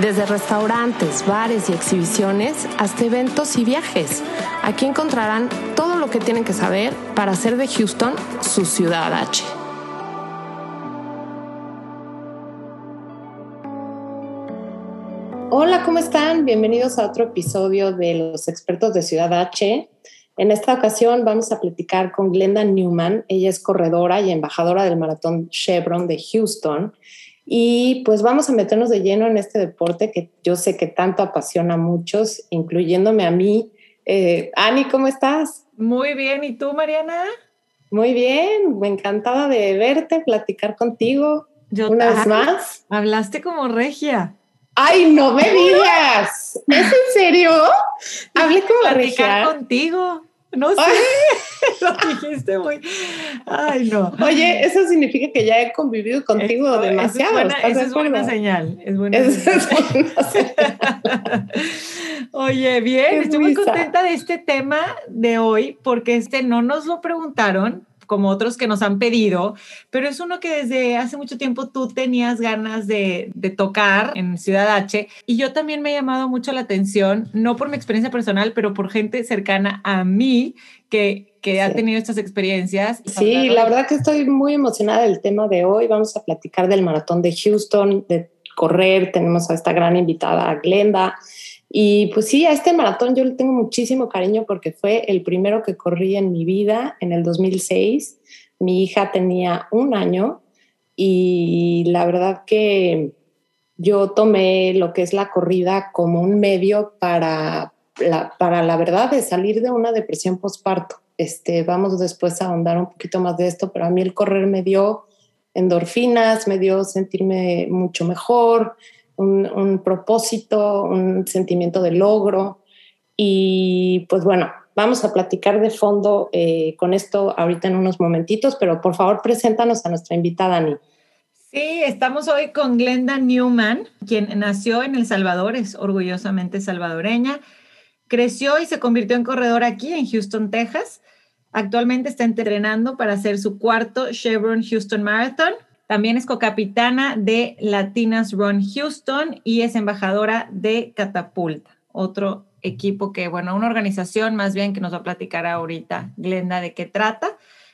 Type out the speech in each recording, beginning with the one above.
Desde restaurantes, bares y exhibiciones hasta eventos y viajes. Aquí encontrarán todo lo que tienen que saber para hacer de Houston su ciudad H. Hola, ¿cómo están? Bienvenidos a otro episodio de Los Expertos de Ciudad H. En esta ocasión vamos a platicar con Glenda Newman. Ella es corredora y embajadora del maratón Chevron de Houston. Y pues vamos a meternos de lleno en este deporte que yo sé que tanto apasiona a muchos, incluyéndome a mí. Eh, Ani, ¿cómo estás? Muy bien, ¿y tú, Mariana? Muy bien, me encantada de verte, platicar contigo. Yo una vez más. Hablaste como regia. ¡Ay, no me digas! ¿Es en serio? Hablé como Platicar regia. contigo. No sé, lo dijiste muy... Ay, no. Oye, eso significa que ya he convivido contigo Eso- demasiado. Eso es buena, ¿estás de eso es buena señal. Es buena Eso señal. es buena señal. Oye, bien, Qué estoy muy contenta de este tema de hoy porque este no nos lo preguntaron como otros que nos han pedido, pero es uno que desde hace mucho tiempo tú tenías ganas de, de tocar en Ciudad H y yo también me ha llamado mucho la atención, no por mi experiencia personal, pero por gente cercana a mí que, que ha Sí. tenido estas experiencias. Sí, la verdad que estoy muy emocionada del tema de hoy. Vamos a platicar del maratón de Houston, de correr. Tenemos a esta gran invitada, Glenda. Y pues sí, a este maratón yo le tengo muchísimo cariño porque fue el primero que corrí en mi vida en el 2006. Mi hija tenía un año y la verdad que yo tomé lo que es la corrida como un medio para la, para la verdad de salir de una depresión postparto. Este, vamos después a ahondar un poquito más de esto, pero a mí el correr me dio endorfinas, me dio sentirme mucho mejor, un, propósito, un sentimiento de logro. Y pues bueno, vamos a platicar de fondo eh, con esto ahorita en unos momentitos, pero por favor preséntanos a nuestra invitada, Ani. Sí, estamos hoy con Glenda Newman, quien nació en El Salvador, es orgullosamente salvadoreña, creció y se convirtió en corredora aquí en Houston, Texas. Actualmente está entrenando para hacer su cuarto Chevron Houston Marathon. También es cocapitana de Latinas Run Houston y es embajadora de Catapulta, otro equipo que, bueno, una organización más bien que nos va a platicar ahorita Glenda de qué trata.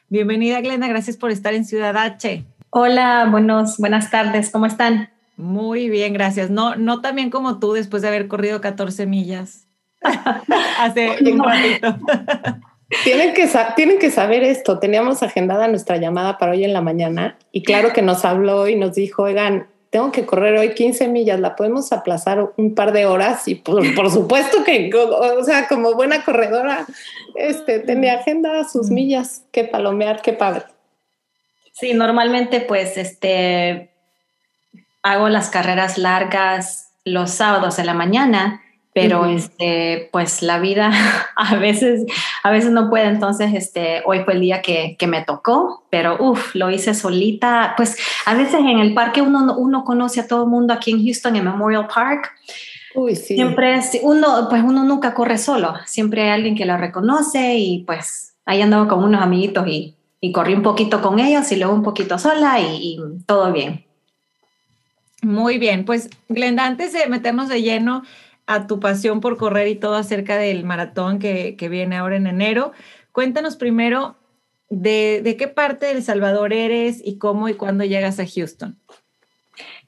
Bienvenida, Glenda, gracias por estar en Ciudad H. Hola, buenos, buenas tardes, ¿cómo están? Muy bien, gracias. No, no tan bien como tú después de haber corrido 14 millas hace un ratito. Tienen que, tienen que saber esto. Teníamos agendada nuestra llamada para hoy en la mañana y claro que nos habló y nos dijo, oigan, tengo que correr hoy 15 millas, la podemos aplazar un par de horas y por, por supuesto que, o sea, como buena corredora, este, tenía agenda sus millas que palomear, qué padre. Sí, normalmente pues este hago las carreras largas los sábados en la mañana, pero Ujú. este pues la vida a veces a veces no puede, entonces este hoy fue el día que, que me tocó, pero uff, lo hice solita, pues a veces en el parque uno uno conoce a todo el mundo aquí en Houston en Memorial Park. Uy, sí. Siempre uno, pues uno nunca corre solo, siempre hay alguien que lo reconoce y pues ahí andaba con unos amiguitos y, y corrí un poquito con ellos y luego un poquito sola y, y todo bien. Muy bien, pues Glenda, antes de meternos de lleno a tu pasión por correr y todo acerca del maratón que, que viene ahora en enero, cuéntanos primero de, de qué parte de El Salvador eres y cómo y cuándo llegas a Houston.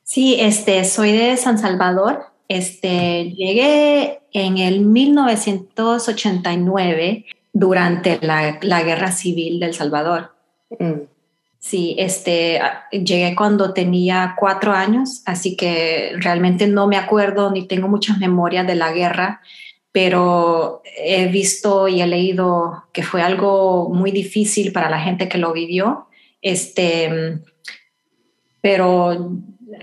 Sí, este, soy de San Salvador. Este, llegué en el 1989 durante la, la guerra civil del Salvador. Mm. Sí, este, a- llegué cuando tenía cuatro años, así que realmente no me acuerdo ni tengo muchas memorias de la guerra, pero he visto y he leído que fue algo muy difícil para la gente que lo vivió. Este, pero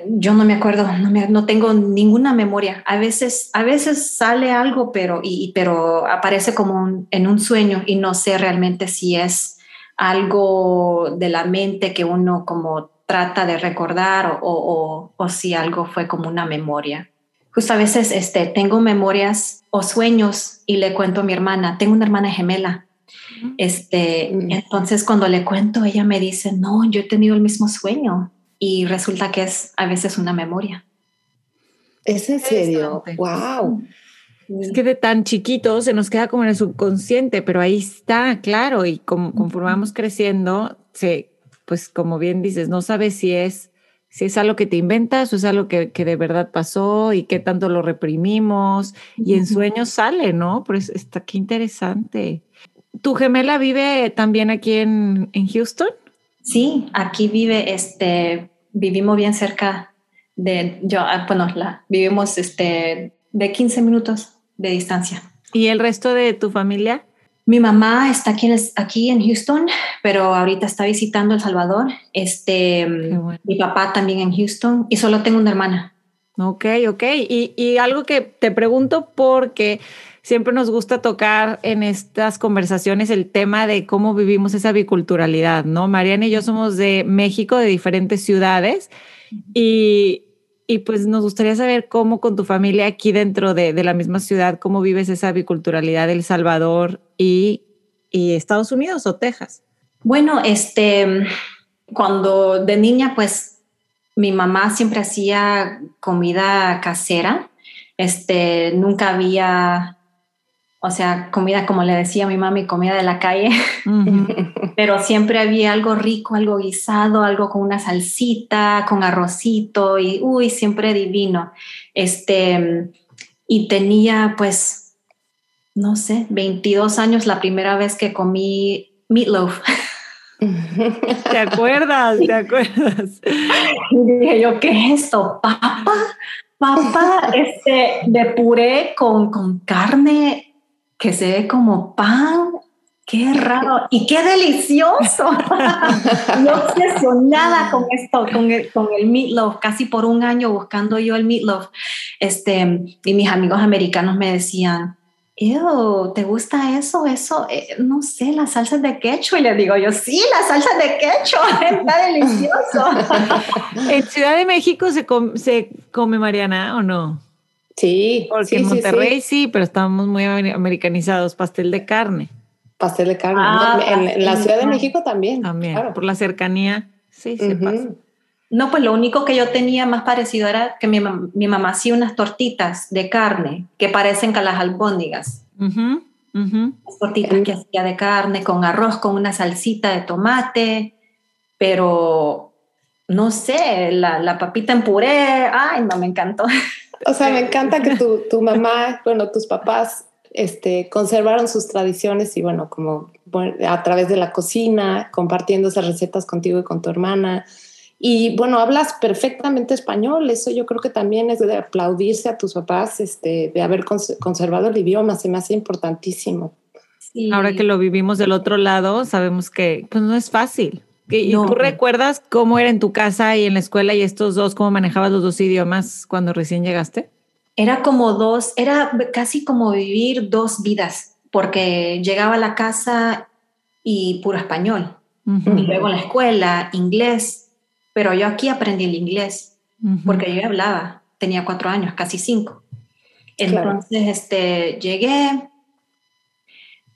yo no me acuerdo, no, me, no, tengo ninguna memoria. A veces, a veces sale algo, pero, y, pero aparece como en un sueño y no sé realmente si es algo de la mente que uno como trata de recordar o, o, si algo fue como una memoria. Justo a veces este, tengo memorias o sueños y le cuento a mi hermana, tengo una hermana gemela. Este, mm. Entonces cuando le cuento, ella me dice, no, yo he tenido el mismo sueño y resulta que es a veces una memoria. ¿Es en serio? ¡Wow! Es que de tan chiquito se nos queda como en el subconsciente, pero ahí está, claro, y como, conforme vamos creciendo, se, pues como bien dices, no sabes si es, si es algo que te inventas o es algo que, que de verdad pasó y qué tanto lo reprimimos, y en sueños sale, ¿no? Pues está qué interesante. ¿Tu gemela vive también aquí en, en Houston? Sí, aquí vive, este, vivimos bien cerca de, yo, ah, bueno, la, vivimos este, de 15 minutos de distancia. ¿Y el resto de tu familia? Mi mamá está aquí en, aquí en Houston, pero ahorita está visitando El Salvador. Este, Mi papá también en Houston y solo tengo una hermana. Ok, ok. Y, y, algo que te pregunto porque siempre nos gusta tocar en estas conversaciones el tema de cómo vivimos esa biculturalidad, ¿no? Mariana y yo somos de México, de diferentes ciudades, y, y pues nos gustaría saber cómo con tu familia aquí dentro de, la misma ciudad, cómo vives esa biculturalidad de El Salvador y, y, Estados Unidos o Texas. Bueno, este, cuando de niña, pues mi mamá siempre hacía comida casera. Este, nunca había o sea, comida como le decía mi mami, comida de la calle, pero siempre había algo rico, algo guisado, algo con una salsita, con arrocito y uy, siempre divino. Este, y tenía pues, no sé, 22 años la primera vez que comí meatloaf. ¿Te acuerdas? ¿Te acuerdas? Y dije yo, ¿qué es esto? ¿Papa? Papa este, de puré con, con carne que se ve como pan. Qué raro y qué delicioso. yo obsesionada con esto, con el, con el meatloaf, casi por un año buscando yo el meatloaf. Este, y mis amigos americanos me decían, ¿te gusta eso? Eso, eh, no sé, las salsas de quechua. Y le digo yo, sí, las salsas de quechua, está delicioso. ¿En Ciudad de México se, se come Mariana o no? Sí. Porque en Monterrey sí, pero estamos muy americanizados. Pastel de carne. Pastel de carne. Ah, en, la Ciudad de México también. También. Por la cercanía, sí, se pasa. No, pues lo único que yo tenía más parecido era que mi, mi mamá hacía unas tortitas de carne que parecen que las albóndigas. Las tortitas que hacía de carne con arroz, con una salsita de tomate, pero no sé, la, la papita en puré, ay, no me encantó. O sea, me encanta que tu, tu mamá, bueno, tus papás este, conservaron sus tradiciones y bueno, como a través de la cocina, compartiendo esas recetas contigo y con tu hermana. Y bueno, hablas perfectamente español, eso yo creo que también es de aplaudirse a tus papás, este, de haber conservado el idioma, se me hace importantísimo. Ahora que lo vivimos del otro lado, sabemos que pues, no es fácil. ¿Y tú recuerdas cómo era en tu casa y en la escuela y estos dos, cómo manejabas los dos idiomas cuando recién llegaste? Era como dos, era casi como vivir dos vidas, porque llegaba a la casa y puro español, y luego en la escuela, inglés, pero yo aquí aprendí el inglés, porque yo hablaba, tenía cuatro años, casi cinco. Entonces, este, llegué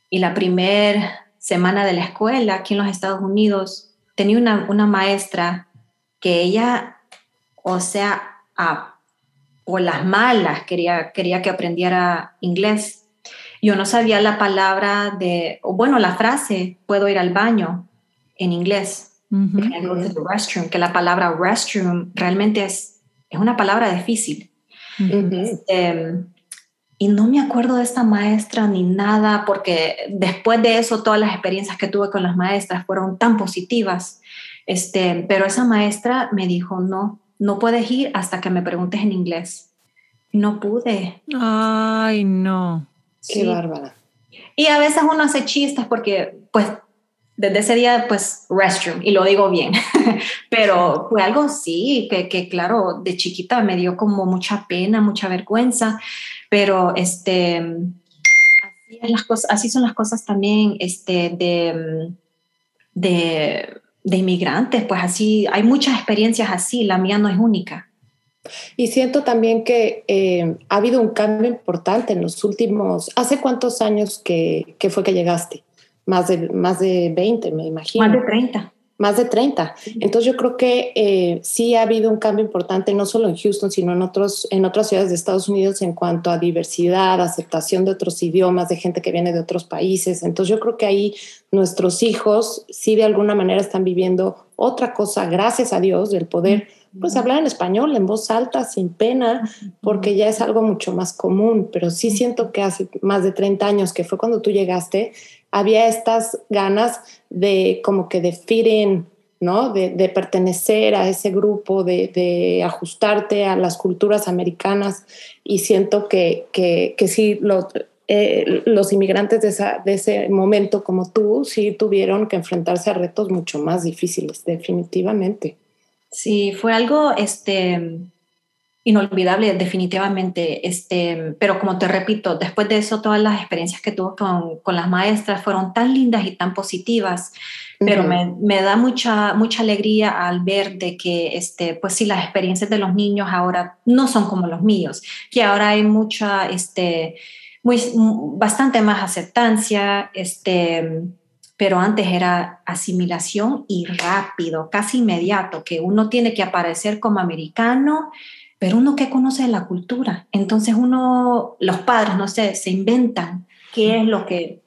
y la primera semana de la escuela aquí en los Estados Unidos, tenía una, maestra que ella, o sea, a, o las malas, quería, quería que aprendiera inglés. Yo no sabía la palabra de, o bueno, la frase, puedo ir al baño en inglés. restroom, que la palabra restroom realmente es, es una palabra difícil. Este, y no me acuerdo de esta maestra ni nada, porque después de eso todas las experiencias que tuve con las maestras fueron tan positivas. Este, pero esa maestra me dijo, no, no puedes ir hasta que me preguntes en inglés. No pude. Ay, no. Qué bárbara. Y a veces uno hace chistes porque, pues, desde ese día, pues, restroom, y lo digo bien, pero fue algo sí, que, que, claro, de chiquita me dio como mucha pena, mucha vergüenza, pero este, así, las cosas, así son las cosas también este, de, de, de inmigrantes, pues así, hay muchas experiencias así, la mía no es única. Y siento también que eh, ha habido un cambio importante en los últimos, ¿hace cuántos años que, que fue que llegaste? Más de, más de 20, me imagino. Más de 30. Más de 30. Entonces yo creo que eh, sí ha habido un cambio importante, no solo en Houston, sino en, otros, en otras ciudades de Estados Unidos en cuanto a diversidad, aceptación de otros idiomas, de gente que viene de otros países. Entonces yo creo que ahí nuestros hijos sí de alguna manera están viviendo otra cosa, gracias a Dios, del poder pues hablar en español en voz alta, sin pena, porque ya es algo mucho más común, pero sí siento que hace más de 30 años, que fue cuando tú llegaste, había estas ganas de como que de fit ¿no? De, pertenecer a ese grupo, de, ajustarte a las culturas americanas y siento que, que, que sí, los, eh, los inmigrantes de, de ese momento como tú sí tuvieron que enfrentarse a retos mucho más difíciles, definitivamente. Sí, fue algo este, inolvidable definitivamente, este, pero como te repito, después de eso todas las experiencias que tuve con, con las maestras fueron tan lindas y tan positivas, pero me, me, da mucha, mucha alegría al ver de que, este, pues sí, las experiencias de los niños ahora no son como los míos, que ahora hay mucha, este, muy, bastante más aceptancia, este, pero antes era asimilación y rápido, casi inmediato, que uno tiene que aparecer como americano, pero uno que conoce la cultura. Entonces uno, los padres, no sé, se inventan qué es lo que,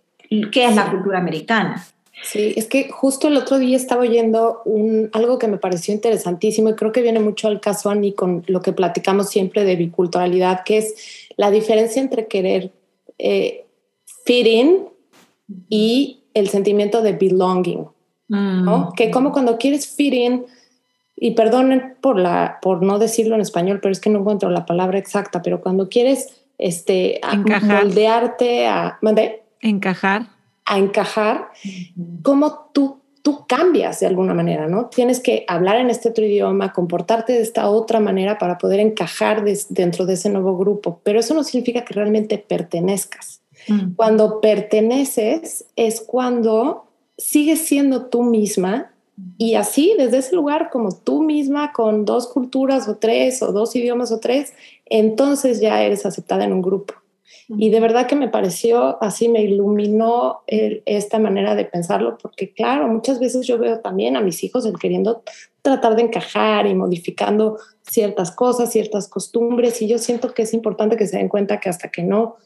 qué es la cultura americana. Sí, es que justo el otro día estaba oyendo un, algo que me pareció interesantísimo y creo que viene mucho al caso, Ani, con lo que platicamos siempre de biculturalidad, que es la diferencia entre querer eh, fit in y el sentimiento de belonging, ¿no? Mm. Que como cuando quieres fit in, y perdonen por, la, por no decirlo en español, pero es que no encuentro la palabra exacta, pero cuando quieres este, moldearte a... Encajar. A encajar, como tú, tú cambias de alguna manera, ¿no? Tienes que hablar en este otro idioma, comportarte de esta otra manera para poder encajar dentro de ese nuevo grupo, pero eso no significa que realmente pertenezcas. Mm. Cuando perteneces es cuando sigues siendo tú misma y así desde ese lugar como tú misma con dos culturas o tres o dos idiomas o tres, entonces ya eres aceptada en un grupo. Y de verdad que me pareció así, me iluminó esta manera de pensarlo, porque claro, muchas veces yo veo también a mis hijos el queriendo tratar de encajar y modificando ciertas cosas, ciertas costumbres, y yo siento que es importante que se den cuenta que hasta que no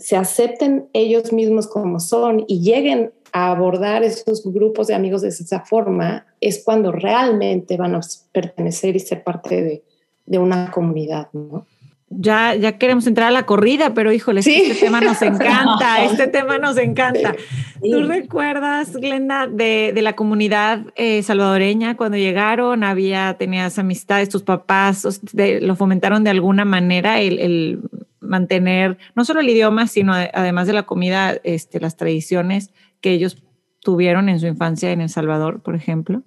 se acepten ellos mismos como son y lleguen a abordar esos grupos de amigos de esa forma, es cuando realmente van a pertenecer y ser parte de, de una comunidad, ¿no? Ya, ya queremos entrar a la corrida, pero híjole, este tema nos encanta, este tema nos encanta. ¿Tú recuerdas, Glenda, de, de la comunidad eh, salvadoreña cuando llegaron? Había, tenías amistades, tus papás lo fomentaron de alguna manera el, el mantener no solo el idioma, sino además de la comida, este, las tradiciones que ellos tuvieron en su infancia en El Salvador, por ejemplo?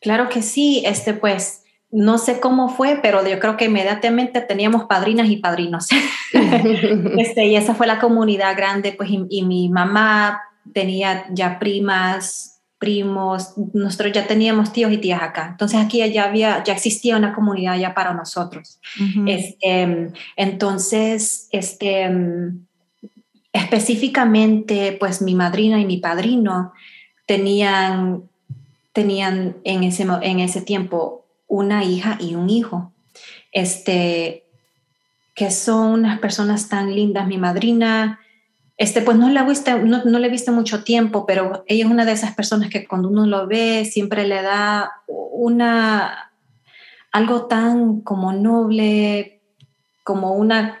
Claro que sí, este pues no sé cómo fue, pero yo creo que inmediatamente teníamos padrinas y padrinos. este, y esa fue la comunidad grande, pues, y, y, mi mamá tenía ya primas, primos, nosotros ya teníamos tíos y tías acá. Entonces aquí ya había, ya existía una comunidad ya para nosotros. este, entonces, este, específicamente, pues mi madrina y mi padrino tenían, tenían en, ese, en ese tiempo una hija y un hijo. Este, que son unas personas tan lindas. Mi madrina este, pues no le, visto, no, no le he visto mucho tiempo, pero ella es una de esas personas que cuando uno lo ve siempre le da una, algo tan como noble, como una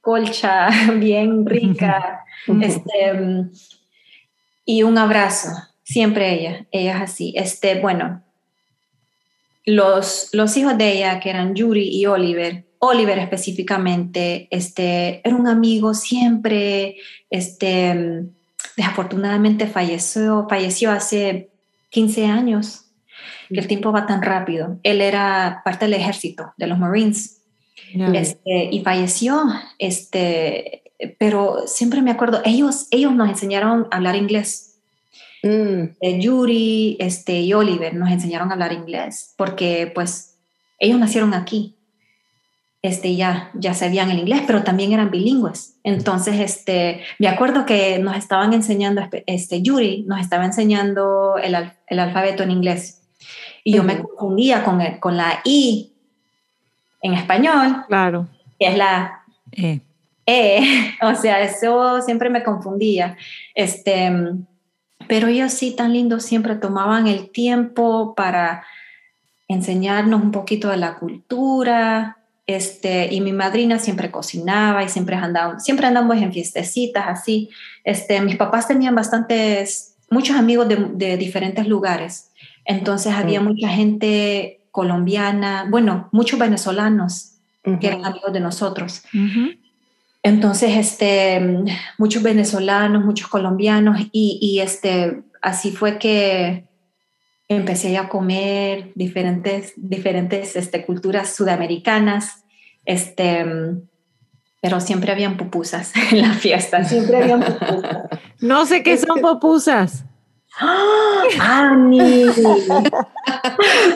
colcha bien rica, este, y un abrazo, siempre ella, ella es así. Este, bueno, los, los hijos de ella, que eran Yuri y Oliver, Oliver específicamente, este, era un amigo siempre, este, desafortunadamente falleció, falleció hace 15 años, que el tiempo va tan rápido. Él era parte del ejército, de los Marines, este, y falleció, este, pero siempre me acuerdo, ellos, ellos nos enseñaron a hablar inglés. Mm. Eh, Yuri este, y Oliver nos enseñaron a hablar inglés, porque pues ellos nacieron aquí este, ya, ya sabían el inglés, pero también eran bilingües. Entonces, este, me acuerdo que nos estaban enseñando, este, Yuri nos estaba enseñando el, el alfabeto en inglés. Y yo me confundía con, con la I en español. Claro. Que es la E. e. O sea, eso siempre me confundía. Este, pero ellos sí, tan lindos, siempre tomaban el tiempo para enseñarnos un poquito de la cultura, este, y mi madrina siempre cocinaba y siempre andábamos, siempre andamos en fiestecitas así. Este, mis papás tenían bastantes, muchos amigos de, diferentes lugares. Entonces había mucha gente colombiana, bueno, muchos venezolanos que eran amigos de nosotros. Entonces, este, muchos venezolanos, muchos colombianos y, y este, así fue que empecé a comer diferentes, diferentes este, culturas sudamericanas, este, pero siempre habían pupusas en la fiesta, siempre habían pupusas. No sé qué son pupusas. ¡Ah! ¡Ani!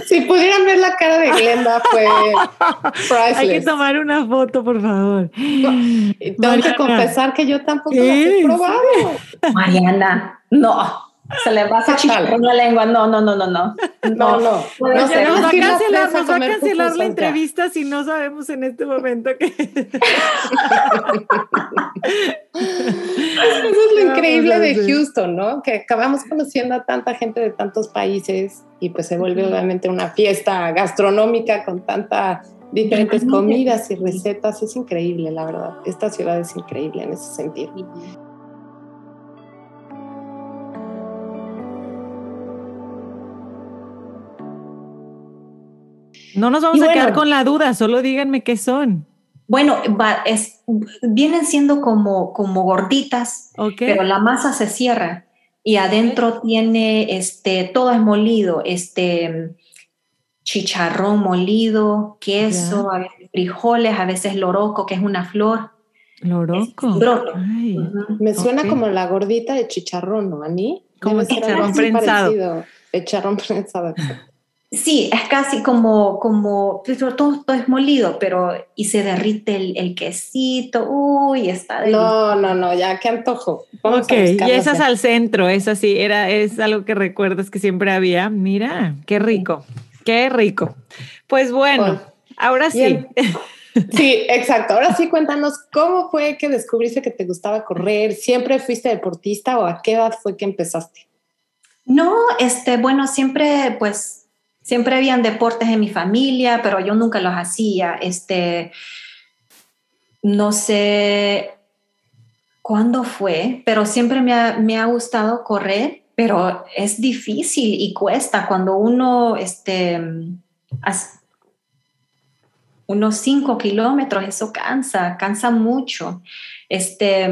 si pudieran ver la cara de Glenda, fue priceless. Hay que tomar una foto, por favor. Tengo que confesar que yo tampoco las he probado. Mariana, no. Se le va a chicharrón la lengua. No, no, no, no, no. No, no. no nos, va a cancelar, nos va a cancelar la entrevista si no sabemos en este momento que. Eso es lo increíble de Houston, ¿no? Que acabamos conociendo a tanta gente de tantos países y pues se vuelve obviamente una fiesta gastronómica con tantas diferentes comidas y recetas. Es increíble, la verdad. Esta ciudad es increíble en ese sentido. No nos vamos a quedar con la duda, solo díganme qué son. Bueno, es, vienen siendo como, como gorditas, pero la masa se cierra y adentro tiene, este, todo es molido, este, chicharrón molido, queso, frijoles, a veces loroco, que es una flor. Loroco. Me suena como la gordita de chicharrón, ¿no, Ani? Como chicharrón prensado. Chicharrón prensado. Sí, es casi como, como todo, todo es molido, pero y se derrite el, el quesito, uy, está No, no, no, ya qué antojo. Vamos ok, y esas al centro, es así, era, es algo que recuerdas que siempre había. Mira, qué rico, qué rico. Pues bueno, ahora sí. Sí, exacto. Ahora sí, cuéntanos cómo fue que descubriste que te gustaba correr. ¿Siempre fuiste deportista o a qué edad fue que empezaste? No, este, bueno, siempre pues Siempre habían deportes en mi familia, pero yo nunca los hacía. Este, no sé cuándo fue, pero siempre me ha, me ha gustado correr, pero es difícil y cuesta cuando uno, este, unos cinco kilómetros, eso cansa, cansa mucho. Este,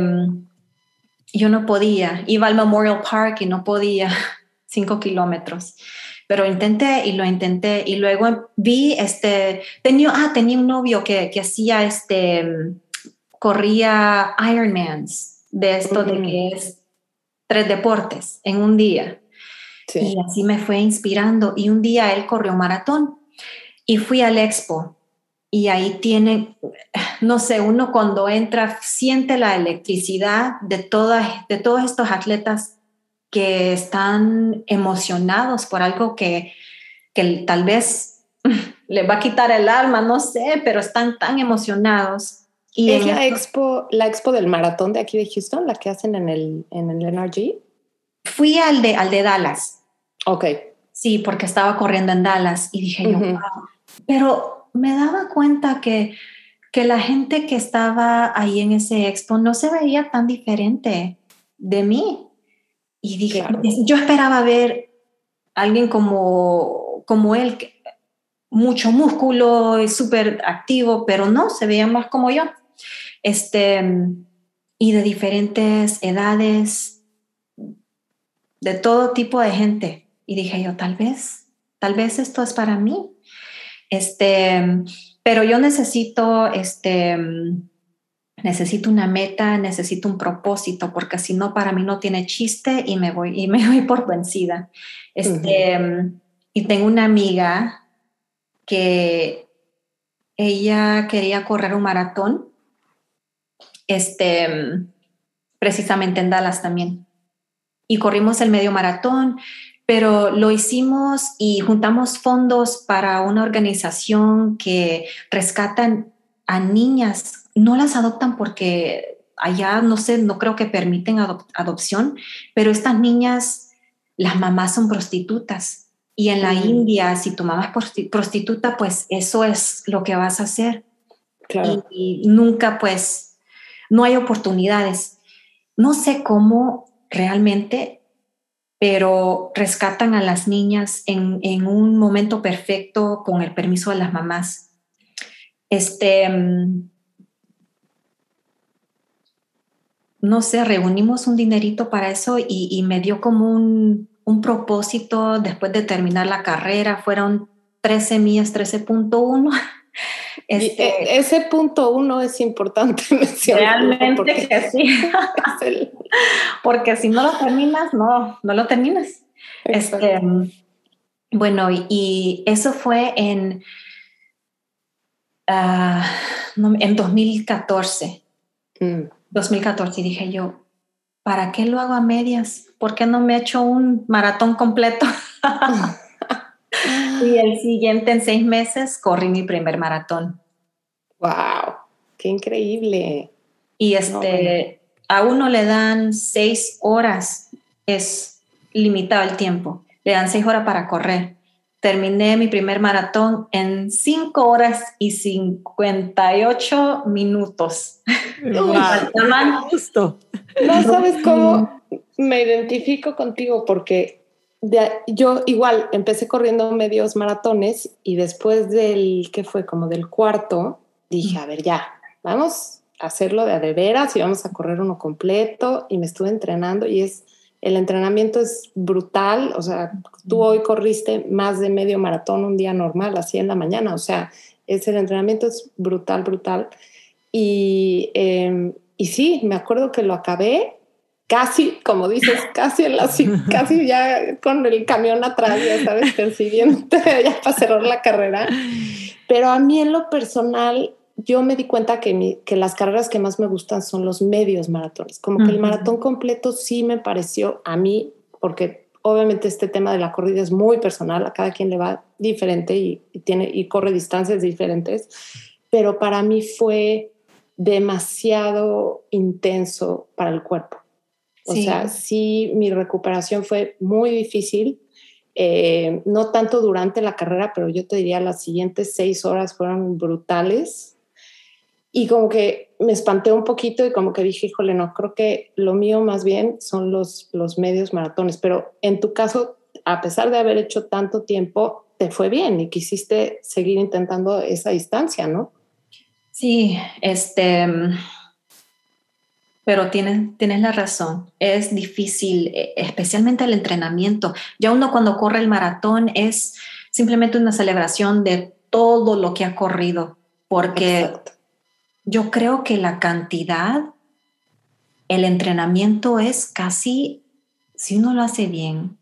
yo no podía, iba al Memorial Park y no podía cinco kilómetros pero intenté y lo intenté. Y luego vi, este, tenía, ah, tenía un novio que, que hacía, este, corría Ironmans, de esto de que es tres deportes en un día. Y así me fue inspirando. Y un día él corrió maratón y fui al expo. Y ahí tiene, no sé, uno cuando entra siente la electricidad de, todas, de todos estos atletas que están emocionados por algo que, que tal vez les va a quitar el alma, no sé, pero están tan emocionados. Y ¿Es la expo, la expo del maratón de aquí de Houston, la que hacen en el, en el NRG? Fui al de, al de Dallas. Ok. Sí, porque estaba corriendo en Dallas y dije yo, pero me daba cuenta que, que la gente que estaba ahí en ese expo no se veía tan diferente de mí. Y dije, yo esperaba ver a alguien como, como él, mucho músculo, súper activo, pero no, se veía más como yo. Este, y de diferentes edades, de todo tipo de gente. Y dije yo, tal vez, tal vez esto es para mí. Este, pero yo necesito, este, necesito una meta, necesito un propósito, porque si no, para mí no tiene chiste y me voy, y me voy por vencida. Este, Y tengo una amiga que ella quería correr un maratón, este, precisamente en Dallas también. Y corrimos el medio maratón, pero lo hicimos y juntamos fondos para una organización que rescatan a niñas no las adoptan porque allá, no sé, no creo que permiten adopción, pero estas niñas, las mamás son prostitutas. Y en la mm. India, si tu mamá es prostituta, pues eso es lo que vas a hacer. Y, nunca, pues, no hay oportunidades. No sé cómo realmente, pero rescatan a las niñas en, en un momento perfecto con el permiso de las mamás. Este, mm, no sé, reunimos un dinerito para eso y, me dio como un, propósito después de terminar la carrera. Fueron 13 millas, 13.1. Este, e, ese punto uno es importante Realmente que sí. porque si no lo terminas, no, no lo terminas. Este, bueno, y, eso fue en, uh, en 2014. 2014 y dije yo, ¿para qué lo hago a medias? ¿Por qué no me he hecho un maratón completo? y el siguiente, en seis meses, corrí mi primer maratón. ¡Wow! ¡Qué increíble! Y este, a uno le dan seis horas, es limitado el tiempo. Le dan seis horas para correr terminé mi primer maratón en 5 horas y 58 minutos. Wow. Justo. No sabes cómo me identifico contigo porque yo igual empecé corriendo medios maratones y después del, que fue? Como del cuarto, dije, a ver, ya, vamos a hacerlo de a de veras y vamos a correr uno completo y me estuve entrenando y es el entrenamiento es brutal, o sea, tú hoy corriste más de medio maratón un día normal, así en la mañana, o sea, es, el entrenamiento es brutal, brutal. Y, em, y sí, me acuerdo que lo acabé casi, como dices, casi, en la, casi ya con el camión atrás, ya sabes, persiguiendo ya para cerrar la carrera. Pero a mí en lo personal, yo me di cuenta que, que, las carreras que más me gustan son los medios maratones. Como que el maratón completo sí me pareció a mí, porque obviamente este tema de la corrida es muy personal, a cada quien le va diferente y, tiene, y corre distancias diferentes, pero para mí fue demasiado intenso para el cuerpo. O sea, sí, mi recuperación fue muy difícil. Eh, no tanto durante la carrera, pero yo te diría las siguientes seis horas fueron brutales y como que me espanté un poquito y como que dije, híjole, no, creo que lo mío más bien son los, los medios maratones, pero en tu caso, a pesar de haber hecho tanto tiempo, te fue bien y quisiste seguir intentando esa distancia, ¿no? Sí, este, pero tienes, tienes la razón, es difícil, e, especialmente el entrenamiento. Ya uno cuando corre el maratón es simplemente una celebración de todo lo que ha corrido, porque yo creo que la cantidad, el entrenamiento es casi, si uno lo hace bien,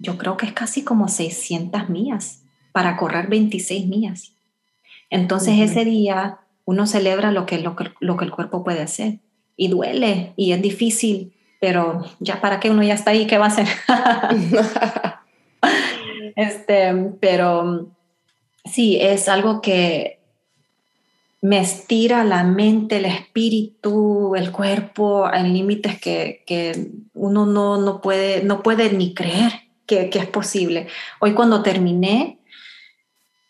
yo creo que es casi como 600 millas para correr 26 millas. Entonces ese día uno celebra lo que, lo, que, lo que el cuerpo puede hacer y duele y es difícil, pero ya para que uno ya está ahí, ¿qué va a hacer? este, pero sí, es algo que me estira la mente, el espíritu, el cuerpo en límites que, uno no, no, puede, no puede ni creer que, es posible. Hoy cuando terminé,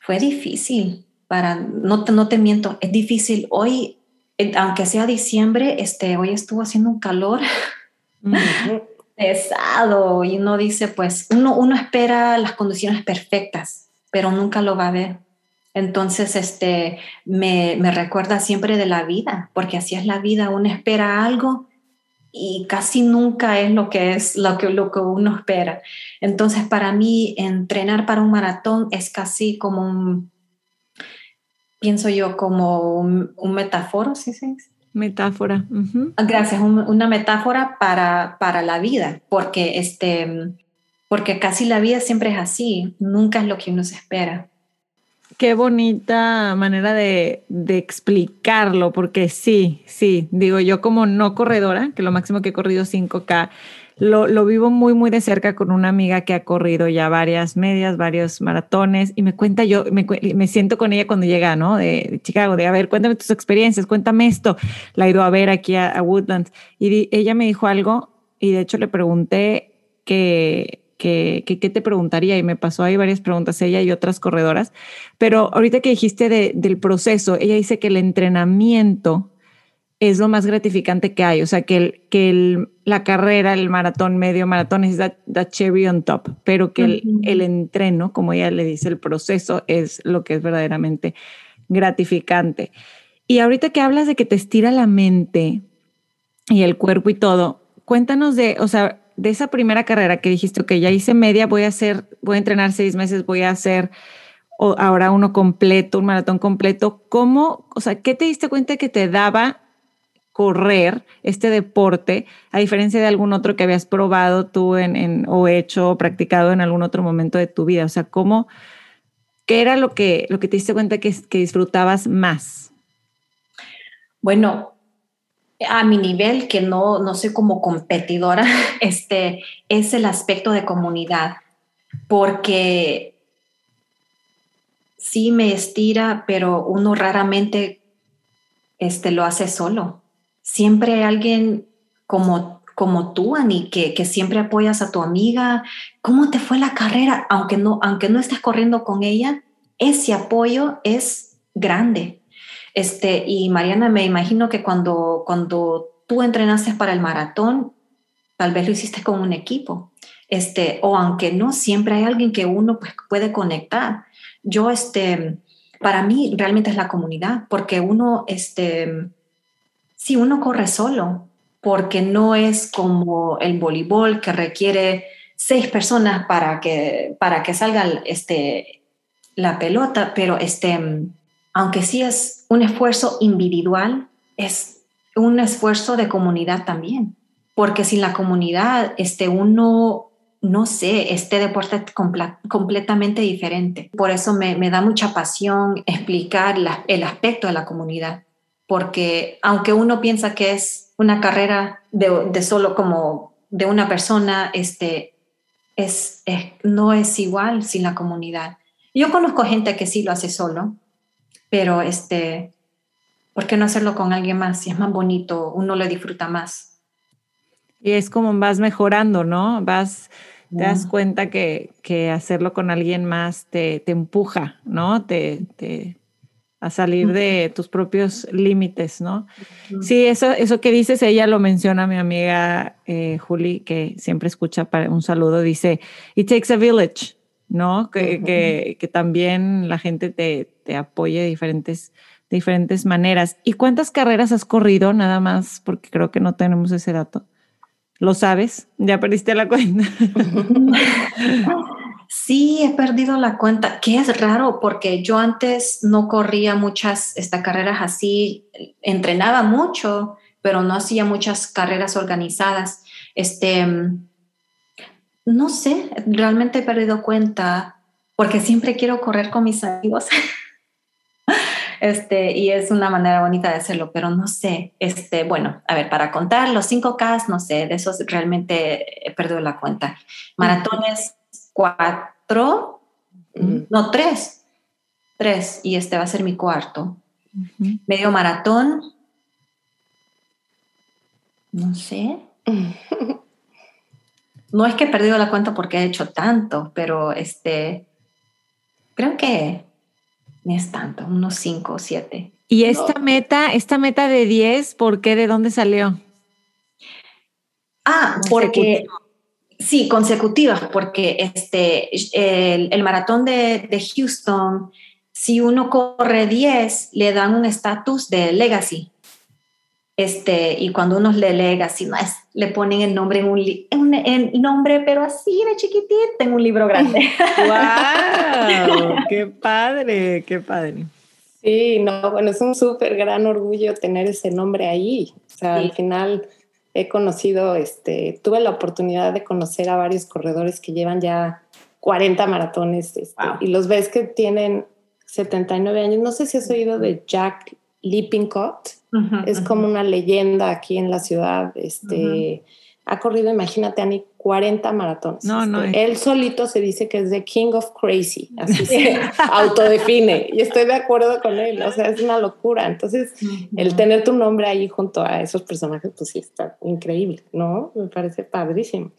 fue difícil, para, no te, no te miento, es difícil. Hoy, aunque sea diciembre, este, hoy estuvo haciendo un calor pesado y uno dice, pues, uno, uno espera las condiciones perfectas, pero nunca lo va a ver entonces, este, me, recuerda siempre de la vida, porque así es la vida, uno espera algo y casi nunca es lo que es lo que, lo que uno espera. Entonces, para mí, entrenar para un maratón es casi como un, pienso yo, como un, un metáforo, ¿sí se Metáfora. Gracias, una metáfora para, para la vida, porque, este, porque casi la vida siempre es así, nunca es lo que uno se espera. Qué bonita manera de, de, explicarlo, porque sí, sí, digo yo como no corredora, que lo máximo que he corrido 5K, lo, lo, vivo muy, muy de cerca con una amiga que ha corrido ya varias medias, varios maratones, y me cuenta yo, me, me siento con ella cuando llega, ¿no? De, de, Chicago, de, a ver, cuéntame tus experiencias, cuéntame esto. La he ido a ver aquí a, a Woodlands, y ella me dijo algo, y de hecho le pregunté que que, que, te preguntaría y me pasó ahí varias preguntas ella y otras corredoras, pero ahorita que dijiste de, del proceso, ella dice que el entrenamiento es lo más gratificante que hay, o sea, que, el, que el, la carrera, el maratón, medio maratón es the cherry on top, pero que el, uh -huh. el entreno, como ella le dice, el proceso es lo que es verdaderamente gratificante. Y ahorita que hablas de que te estira la mente y el cuerpo y todo, cuéntanos de, o sea, de esa primera carrera que dijiste, que ya hice media, voy a hacer, voy a entrenar seis meses, voy a hacer ahora uno completo, un maratón completo, ¿cómo, o sea, qué te diste cuenta que te daba correr este deporte, a diferencia de algún otro que habías probado tú en, en, o hecho o practicado en algún otro momento de tu vida? O sea, ¿cómo, qué era lo que, lo que te diste cuenta que, que disfrutabas más? Bueno, a mi nivel, que no, no soy como competidora, este, es el aspecto de comunidad, porque sí me estira, pero uno raramente este, lo hace solo. Siempre hay alguien como, como tú, Ani, que, que siempre apoyas a tu amiga. ¿Cómo te fue la carrera? Aunque no, aunque no estés corriendo con ella, ese apoyo es grande. Este, y Mariana, me imagino que cuando, cuando tú entrenaste para el maratón, tal vez lo hiciste con un equipo. Este, o aunque no, siempre hay alguien que uno pues, puede conectar. Yo, este, para mí realmente es la comunidad, porque uno, este, si uno corre solo, porque no es como el voleibol que requiere seis personas para que, para que salga este, la pelota, pero este, aunque sí es un esfuerzo individual, es un esfuerzo de comunidad también, porque sin la comunidad, este, uno, no sé, este deporte es completamente diferente. Por eso me, me da mucha pasión explicar el aspecto de la comunidad, porque aunque uno piensa que es una carrera de, de solo como de una persona, este, es, es, no es igual sin la comunidad. Yo conozco gente que sí lo hace solo, pero este, ¿por qué no hacerlo con alguien más? Si es más bonito, uno lo disfruta más. Y es como vas mejorando, ¿no? Vas, te das cuenta que, que hacerlo con alguien más te, te empuja, ¿no? Te, te, a salir de tus propios límites, ¿no? Sí, eso, eso que dices, ella lo menciona mi amiga eh, Juli, que siempre escucha para un saludo, dice, it takes a village, ¿no? Que, uh -huh. que, que, también la gente te, te apoye de diferentes, de diferentes maneras. ¿Y cuántas carreras has corrido? Nada más, porque creo que no tenemos ese dato. ¿Lo sabes? ¿Ya perdiste la cuenta? Sí, he perdido la cuenta, que es raro porque yo antes no corría muchas estas carreras así, entrenaba mucho, pero no hacía muchas carreras organizadas. Este, no sé, realmente he perdido cuenta porque siempre quiero correr con mis amigos. Este, y es una manera bonita de hacerlo, pero no sé, este, bueno, a ver, para contar los 5K, no sé, de esos realmente he perdido la cuenta. Maratones, cuatro, uh -huh. no, tres, tres, y este va a ser mi cuarto. Uh -huh. Medio maratón, no sé. no es que he perdido la cuenta porque he hecho tanto, pero este, creo que ni es tanto, unos 5 o 7. ¿Y esta no. meta, esta meta de 10, por qué? ¿De dónde salió? Ah, porque sí, consecutivas, porque este, el, el maratón de, de, Houston, si uno corre 10, le dan un estatus de legacy. Este, y cuando uno le lega, así, no es, le ponen el nombre en un, en, nombre, pero así de chiquitito, en un libro grande. ¡Wow! ¡Qué padre! ¡Qué padre! Sí, no, bueno, es un súper gran orgullo tener ese nombre ahí. O sea, al final he conocido, este, tuve la oportunidad de conocer a varios corredores que llevan ya 40 maratones este, y los ves que tienen 79 años. No sé si has oído de Jack Lippincott es como una leyenda aquí en la ciudad. Este, Ha corrido, imagínate, Ani, 40 maratones. No, no. Este, él solito se dice que es the king of crazy, así se autodefine. Y estoy de acuerdo con él, o sea, es una locura. Entonces, el tener tu nombre ahí junto a esos personajes, pues sí, está increíble, ¿no? Me parece padrísimo.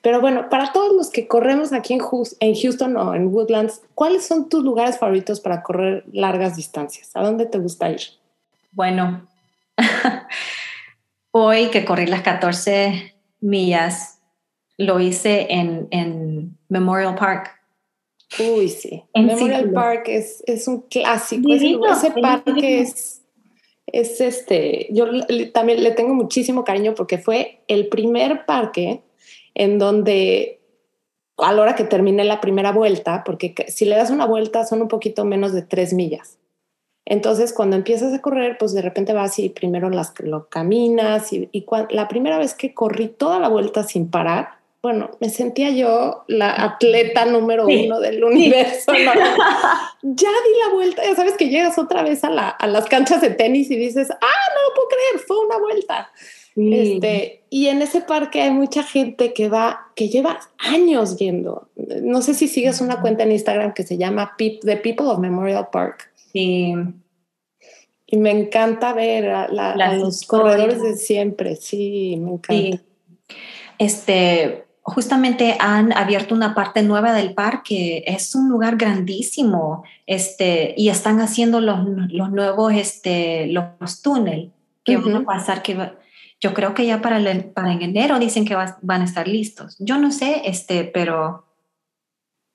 Pero bueno, para todos los que corremos aquí en, en Houston o en Woodlands, ¿cuáles son tus lugares favoritos para correr largas distancias? ¿A dónde te gusta ir? Bueno, Hoy que corrí las 14 millas, lo hice en, Memorial Park. Uy, sí. Memorial Park es, un clásico. ese parque es, es este. Yo también le tengo muchísimo cariño porque fue el primer parque en donde a la hora que terminé la primera vuelta, porque si le das una vuelta son un poquito menos de tres millas. Entonces, cuando empiezas a correr, pues de repente vas y primero las, lo caminas y, la primera vez que corrí toda la vuelta sin parar, bueno, me sentía yo la atleta número uno del universo. ya di la vuelta, ya sabes que llegas otra vez a, las canchas de tenis y dices, ah, no lo puedo creer, fue una vuelta. Este, y en ese parque hay mucha gente que va, que lleva años yendo. No sé si sigues una cuenta en Instagram que se llama The People of Memorial Park. Sí. Y me encanta ver a, los corredores de siempre, sí, me encanta. Este, justamente han abierto una parte nueva del parque, es un lugar grandísimo, este, y están haciendo los, los nuevos, este, los, túneles que van a pasar, que yo creo que ya para, para en enero dicen que van a estar listos. Yo no sé, este, pero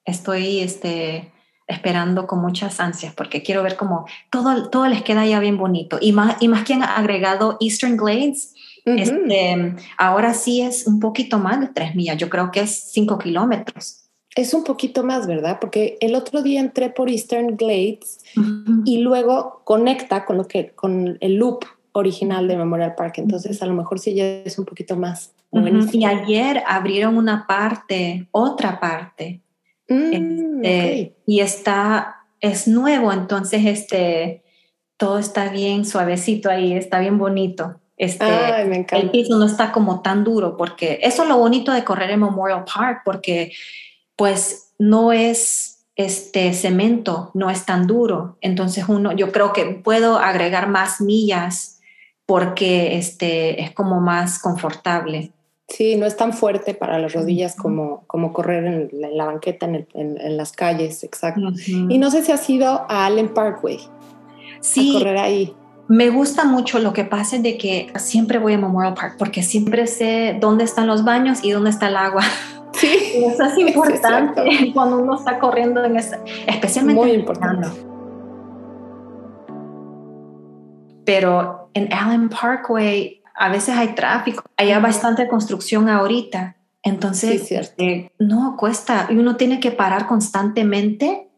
estoy, este, esperando con muchas ansias porque quiero ver cómo todo, todo les queda ya bien bonito. Y más, y más que han agregado Eastern Glades, este, ahora sí es un poquito más de tres millas, yo creo que es cinco kilómetros. Es un poquito más, ¿verdad? Porque el otro día entré por Eastern Glades y luego conecta con lo que con el loop original de Memorial Park, entonces a lo mejor sí ya es un poquito más. Y ayer abrieron una parte, otra parte, Mm, este, y está, es nuevo, entonces este, todo está bien suavecito ahí, está bien bonito. Este, El piso no está como tan duro, porque eso es lo bonito de correr en Memorial Park, porque pues no es este cemento, no es tan duro. Entonces uno, yo creo que puedo agregar más millas porque este, es como más confortable. Sí, no es tan fuerte para las rodillas como, como correr en la, banqueta, en, en, las calles, exacto. Y no sé si has ido a Allen Parkway. Sí. A correr ahí. Me gusta mucho lo que pasa de que siempre voy a Memorial Park porque siempre sé dónde están los baños y dónde está el agua. Sí. eso es importante cuando uno está corriendo en ese, especialmente. Muy importante. Pero en Allen Parkway a veces hay tráfico, hay bastante construcción ahorita. Entonces, este, no cuesta y uno tiene que parar constantemente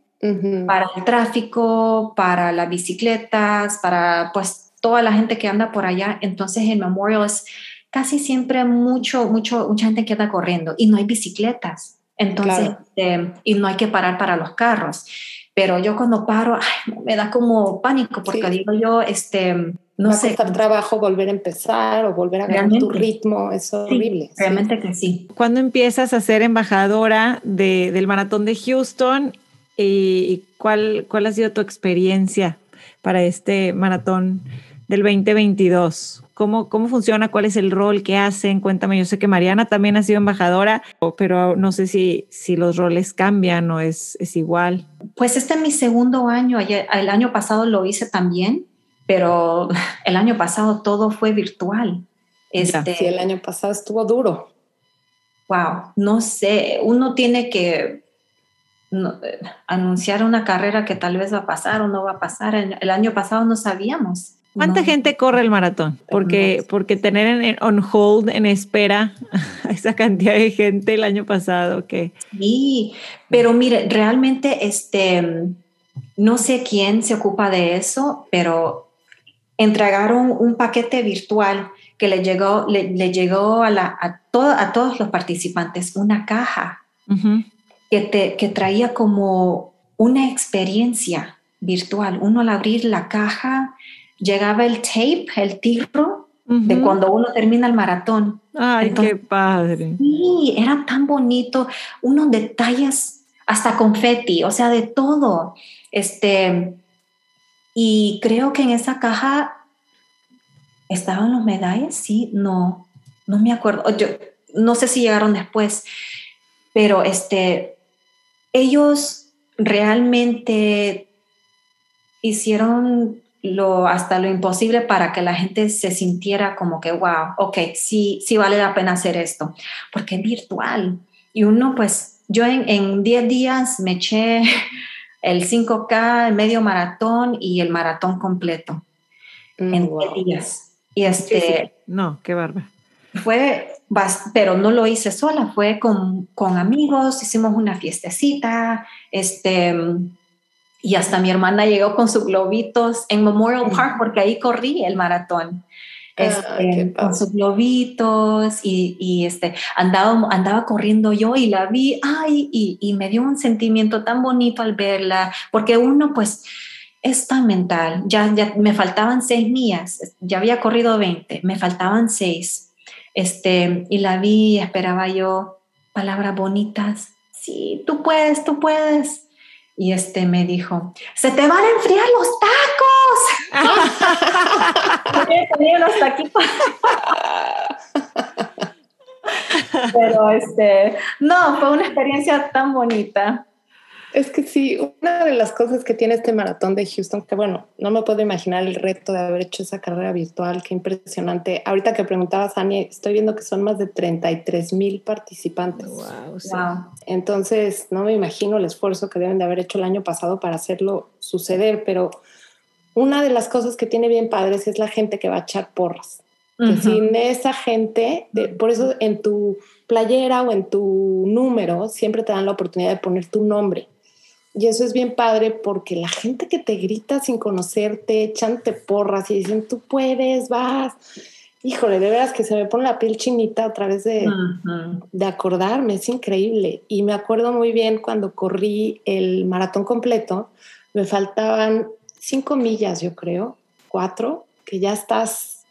para el tráfico, para las bicicletas, para pues toda la gente que anda por allá. Entonces, en Memorial es casi siempre mucho, mucho, mucha gente que anda corriendo y no hay bicicletas. Entonces, este, y no hay que parar para los carros. Pero yo cuando paro, me da como pánico porque digo yo, este, no Va sé. a costar trabajo volver a empezar o volver a ganar tu ritmo, es horrible. realmente que sí. ¿Cuándo empiezas a ser embajadora de, del maratón de Houston y, cuál, cuál ha sido tu experiencia para este maratón del 2022? ¿Cómo, ¿Cómo funciona? ¿Cuál es el rol que hacen? Cuéntame, yo sé que Mariana también ha sido embajadora, pero no sé si, si los roles cambian o es, es igual. Pues este es mi segundo año, el año pasado lo hice también pero el año pasado todo fue virtual. Este, sí, el año pasado estuvo duro. Wow, no sé, uno tiene que anunciar una carrera que tal vez va a pasar o no va a pasar. El, año pasado no sabíamos. ¿Cuánta gente corre el maratón? Porque, porque tener en, on hold, en espera, a esa cantidad de gente el año pasado que... Sí, pero mire, realmente este, no sé quién se ocupa de eso, pero entregaron un paquete virtual que le llegó, le, llegó a, la, a, a todos los participantes, una caja que, te, que traía como una experiencia virtual. Uno al abrir la caja llegaba el tape, el tirro, de cuando uno termina el maratón. Ay, qué padre. Sí, era tan bonito, unos detalles, hasta confeti, o sea, de todo. Este, y creo que en esa caja estaban los medallas, sí, no, no me acuerdo. Yo no sé si llegaron después, pero este, ellos realmente hicieron lo, hasta lo imposible para que la gente se sintiera como que, wow, ok, sí, sí vale la pena hacer esto, porque es virtual. Y uno, pues, yo en 10 días me eché el 5K, el medio maratón y el maratón completo mm, en 10 días. Y este... No, qué bárbaro. Fue, pero no lo hice sola, fue con, con amigos, hicimos una fiestecita, este y hasta mi hermana llegó con sus globitos en Memorial Park porque ahí corrí el maratón. Este, con sus globitos y, y, este, andaba, andaba corriendo yo y la vi, ay, y, y, me dio un sentimiento tan bonito al verla, porque uno pues es tan mental, ya, ya me faltaban seis millas, ya había corrido 20, me faltaban seis, este, y la vi, esperaba yo palabras bonitas, sí, tú puedes, tú puedes, y este me dijo, se te van a enfriar los tacos. Pero este, no, fue una experiencia tan bonita. Es que sí, una de las cosas que tiene este maratón de Houston, que bueno, no me puedo imaginar el reto de haber hecho esa carrera virtual, qué impresionante. Ahorita que preguntabas, Ani, estoy viendo que son más de 33 mil participantes. Wow, Entonces, no me imagino el esfuerzo que deben de haber hecho el año pasado para hacerlo suceder, pero una de las cosas que tiene bien padres es la gente que va a echar porras. Que sin esa gente, de, por eso en tu playera o en tu número siempre te dan la oportunidad de poner tu nombre. Y eso es bien padre porque la gente que te grita sin conocerte, echante porras y dicen, tú puedes, vas. Híjole, de veras que se me pone la piel chinita a través de, de acordarme, es increíble. Y me acuerdo muy bien cuando corrí el maratón completo, me faltaban cinco millas, yo creo, cuatro, que ya estás.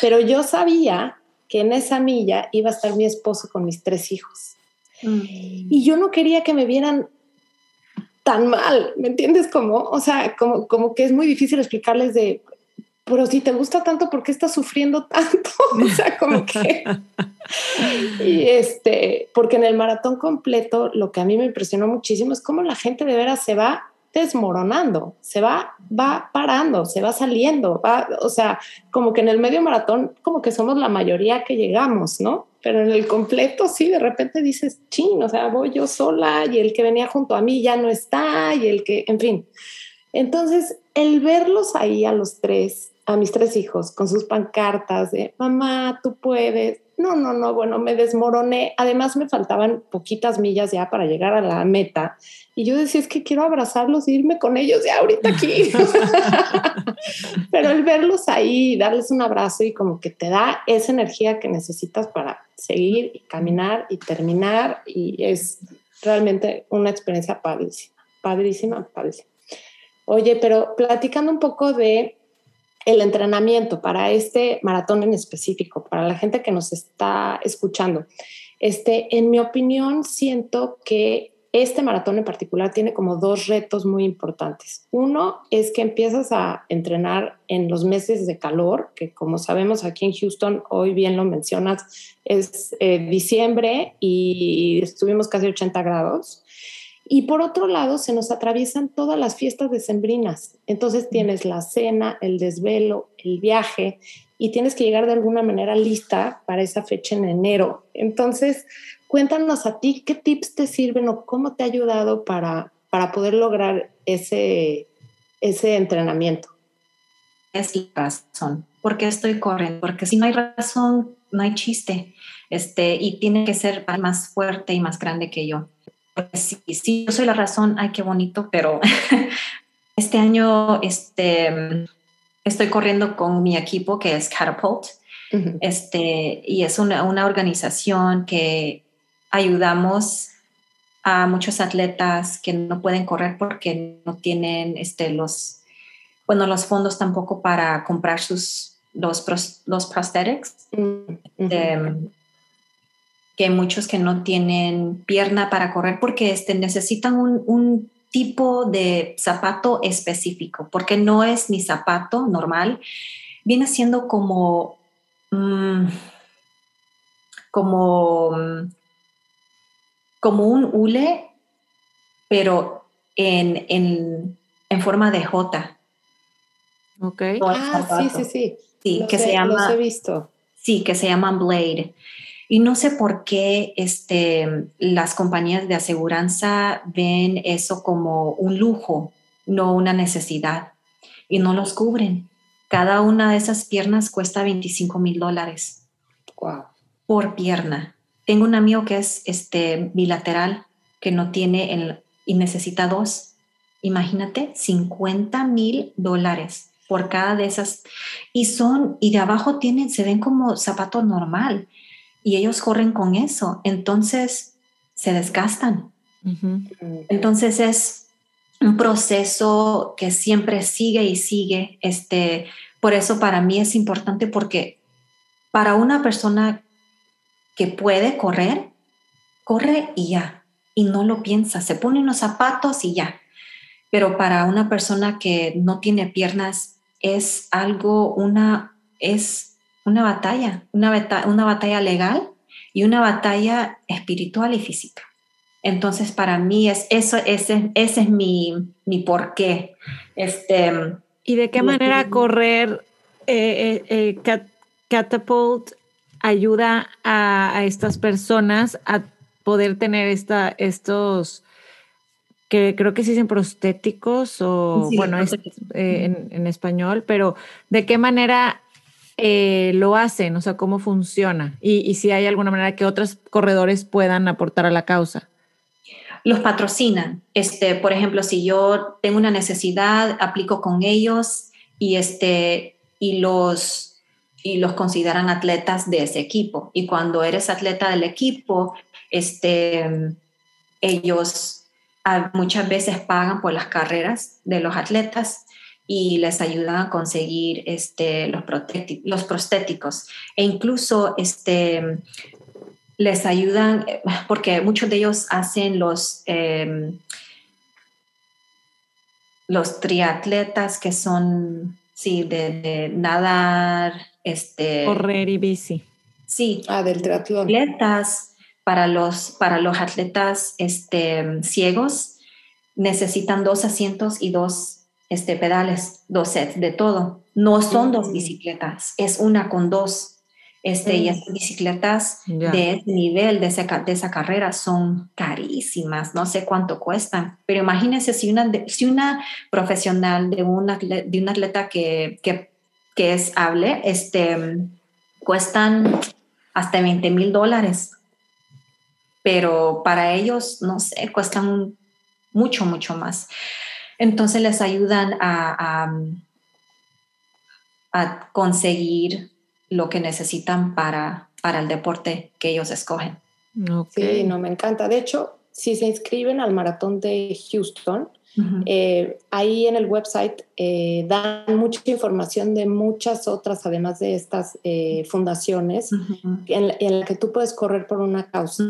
Pero yo sabía que en esa milla iba a estar mi esposo con mis tres hijos. Mm. Y yo no quería que me vieran tan mal, ¿me entiendes? Como, o sea, como, como que es muy difícil explicarles de, pero si te gusta tanto, ¿por qué estás sufriendo tanto? o sea, como que... y este, porque en el maratón completo, lo que a mí me impresionó muchísimo es cómo la gente de veras se va desmoronando, se va, va parando, se va saliendo, va, o sea, como que en el medio maratón, como que somos la mayoría que llegamos, ¿no? Pero en el completo, sí, de repente dices, chin, o sea, voy yo sola y el que venía junto a mí ya no está y el que, en fin. Entonces, el verlos ahí a los tres, a mis tres hijos, con sus pancartas de, mamá, tú puedes, no, no, no, bueno, me desmoroné. Además, me faltaban poquitas millas ya para llegar a la meta. Y yo decía, es que quiero abrazarlos e irme con ellos ya ahorita aquí. Pero el verlos ahí, darles un abrazo y como que te da esa energía que necesitas para seguir y caminar y terminar. Y es realmente una experiencia padrísima, padrísima, padrísima. Oye, pero platicando un poco de el entrenamiento para este maratón en específico, para la gente que nos está escuchando. Este, en mi opinión, siento que este maratón en particular tiene como dos retos muy importantes. Uno es que empiezas a entrenar en los meses de calor, que como sabemos aquí en Houston, hoy bien lo mencionas, es eh, diciembre y estuvimos casi 80 grados. Y por otro lado, se nos atraviesan todas las fiestas decembrinas. Entonces tienes la cena, el desvelo, el viaje y tienes que llegar de alguna manera lista para esa fecha en enero. Entonces, cuéntanos a ti qué tips te sirven o cómo te ha ayudado para, para poder lograr ese, ese entrenamiento. es la razón. ¿Por qué estoy corriendo? Porque si no hay razón, no hay chiste. Este, y tiene que ser más fuerte y más grande que yo. Si, si yo soy la razón, ay, qué bonito, pero este año este, estoy corriendo con mi equipo que es Catapult. este, y es una, una organización que ayudamos a muchos atletas que no pueden correr porque no tienen este, los, bueno, los fondos tampoco para comprar sus, los, los prosthetics. Este, que muchos que no tienen pierna para correr porque este, necesitan un, un, tipo de zapato específico, porque no es mi zapato normal, viene siendo como, mm, como mm, como un hule, pero en, en, en forma de J. Ok. ah, sí, sí, sí. Sí, que se llama. he visto. Sí, que se llaman Blade. Y no sé por qué este, las compañías de aseguranza ven eso como un lujo, no una necesidad, y no los cubren. Cada una de esas piernas cuesta 25 mil dólares. Wow. Por pierna. Tengo un amigo que es este, bilateral, que no tiene el, y necesita dos. Imagínate, 50 mil dólares por cada de esas. Y son, y de abajo tienen, se ven como zapato normal. Y ellos corren con eso. Entonces, se desgastan. Entonces es un proceso que siempre sigue y sigue. Este, por eso para mí es importante porque para una persona que puede correr, corre y ya, y no lo piensa, se pone unos zapatos y ya. Pero para una persona que no tiene piernas es algo, una, es una batalla, una, una batalla legal y una batalla espiritual y física. Entonces, para mí es eso, ese, ese es mi, mi porqué. Este, ¿Y de qué manera correr eh, eh, eh Catapult ayuda a, estas personas a poder tener esta, estos, que creo que se dicen prostéticos o, bueno, es, eh, en, español, pero ¿de qué manera eh, lo hacen? O sea, ¿cómo funciona? Y, y si hay alguna manera que otros corredores puedan aportar a la causa los patrocinan. Este, por ejemplo, si yo tengo una necesidad, aplico con ellos y, este, y los y los consideran atletas de ese equipo. Y cuando eres atleta del equipo, este, ellos muchas veces pagan por las carreras de los atletas y les ayudan a conseguir este, los, los prostéticos. E incluso este, les ayudan, porque muchos de ellos hacen los, em, los triatletas que son, sí, de nadar, este, Correr y bici. Sí. Ah, del triatlón. Atletas, para los, para los atletas este, ciegos, necesitan dos asientos y dos este, pedales, dos sets de todo. No son dos bicicletas, es una con dos. Este, Y esas bicicletas de ese nivel, de esa, de esa carrera, son carísimas, no sé cuánto cuestan, pero imagínense si una, si una profesional de, una, de un atleta que, que que es hable, este, cuestan hasta 20 mil dólares. Pero para ellos, no sé, cuestan mucho, mucho más. Entonces les ayudan a, a, conseguir lo que necesitan para, para el deporte que ellos escogen. Sí, no, me encanta. De hecho, si se inscriben al maratón de Houston, eh, ahí en el website eh, dan mucha información de muchas otras, además de estas eh, fundaciones, en, la, que tú puedes correr por una causa.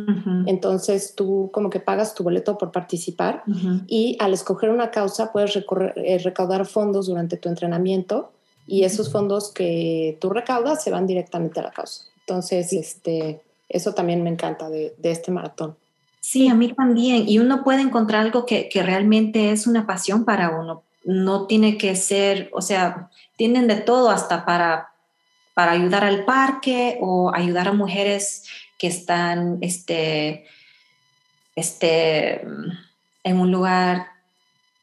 Entonces tú como que pagas tu boleto por participar y al escoger una causa puedes recaudar fondos durante tu entrenamiento y esos fondos que tú recaudas se van directamente a la causa. Entonces, este, eso también me encanta de este maratón. Sí, a mí también. Y uno puede encontrar algo que, realmente es una pasión para uno. No tiene que ser, o sea, tienen de todo hasta para, para ayudar al parque o ayudar a mujeres que están este, este, en un lugar